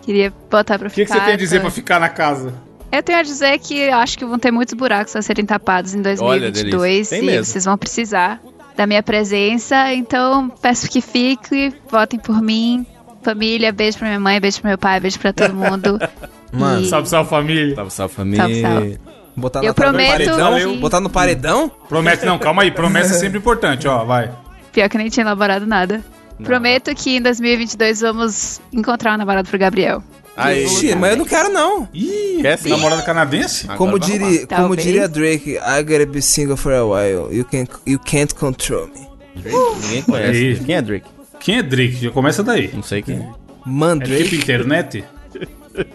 Queria botar pra O que, que ficar. você tem a dizer tá? pra ficar na casa? Eu tenho a dizer que eu acho que vão ter muitos buracos a serem tapados em Olha, 2022 delícia. Tem e mesmo. vocês vão precisar da minha presença. Então, peço que fique, votem por mim. Família, beijo pra minha mãe, beijo pro meu pai, beijo pra todo mundo. Mano, E- Salve, salve família. Salve, salve família. Salve, salve. botar Eu prometo paredão. que- Botar no paredão? Promete, não, calma aí. Promessa é sempre importante, ó, vai. Pior que eu nem tinha elaborado nada. Prometo que em 2022 vamos encontrar um namorado pro Gabriel. Aí, Ixi, mas eu não quero não. Ih, Quer sim. namorada canadense? Como, vai diria, como diria Drake, I gotta be single for a while. You, can, you can't control me. arrumar. Ninguém conhece. Aí. Quem é Drake? Quem é Drake? Já começa daí. Não sei quem é. Man, É Drake. tipo internet?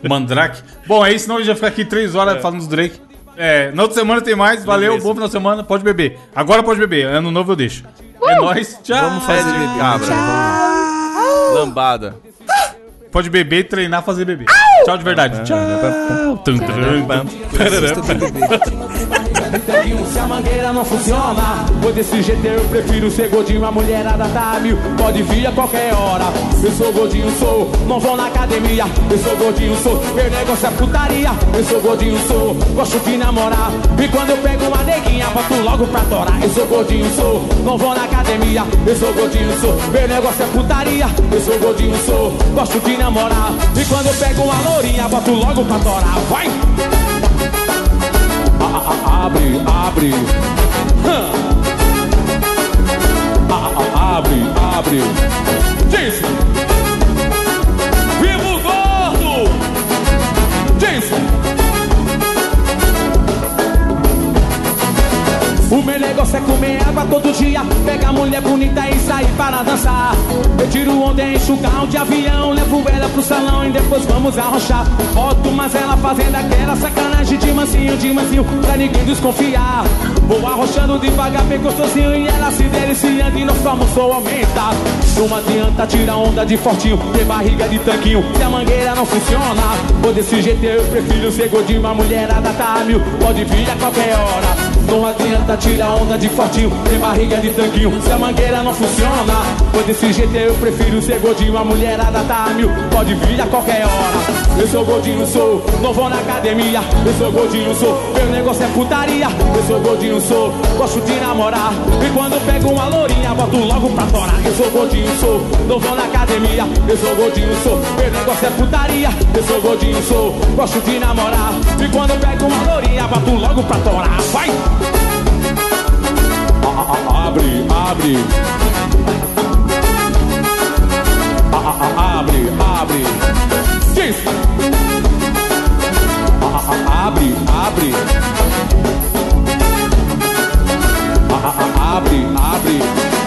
Mandrake? Bom, é isso, senão a gente vai ficar aqui três horas falando dos Drake. É, na outra semana tem mais. Valeu, Beleza. bom final de semana. Pode beber. Agora pode beber. Ano novo eu deixo. É nóis. Tchau. Vamos fazer bebê. Cabra. Lambada. Pode beber, treinar, fazer bebê. Tchau de verdade. Tchau. Tum, tum, tum. Se a mangueira não funciona, pois desse jeito eu prefiro ser gordinho. A mulherada tá mil, pode vir a qualquer hora. Eu sou gordinho, sou, não vou na academia. Eu sou gordinho, sou, meu negócio é putaria. Eu sou gordinho, sou, gosto de namorar. E quando eu pego uma neguinha, boto logo pra torar. Eu sou gordinho, sou, não vou na academia. Eu sou gordinho, sou, meu negócio é putaria. Eu sou gordinho, sou, gosto de namorar. E quando eu pego uma lourinha, boto logo pra torar. Vai! Abre, abre. Hã. A- a- abre, abre. Diz. O meu negócio é comer água todo dia Pegar mulher bonita e sair para dançar. Eu tiro onda e enxugar um de avião Levo ela pro salão e depois vamos arrochar. Boto mas ela fazendo aquela sacanagem De mansinho, de mansinho, pra ninguém desconfiar. Vou arrochando devagar, bem gostosinho E ela se deliciando e somos só aumenta Não adianta tirar onda de fortinho Ter barriga de tanquinho Se a mangueira não funciona. Ou desse jeito eu prefiro ser gordinho A mulherada tá a mil, pode vir a qualquer hora. Não adianta tirar onda de fortinho, tem barriga de tanquinho. Se a mangueira não funciona, pois desse jeito eu prefiro ser gordinho. A mulherada tá a mil, pode vir a qualquer hora. Eu sou gordinho, sou, não vou na academia. Eu sou gordinho, sou, meu negócio é putaria. Eu sou gordinho, sou, gosto de namorar. E quando pego uma lourinha, boto logo pra torar. Eu sou gordinho, sou, não vou na academia. Eu sou gordinho, sou, meu negócio é putaria. Eu sou gordinho, sou, gosto de namorar. E quando pego uma lourinha, boto logo pra torar. Vai! abre, abre. Ah, ah, ah, abre, abre. Diz. Abre, abre. Abre, abre.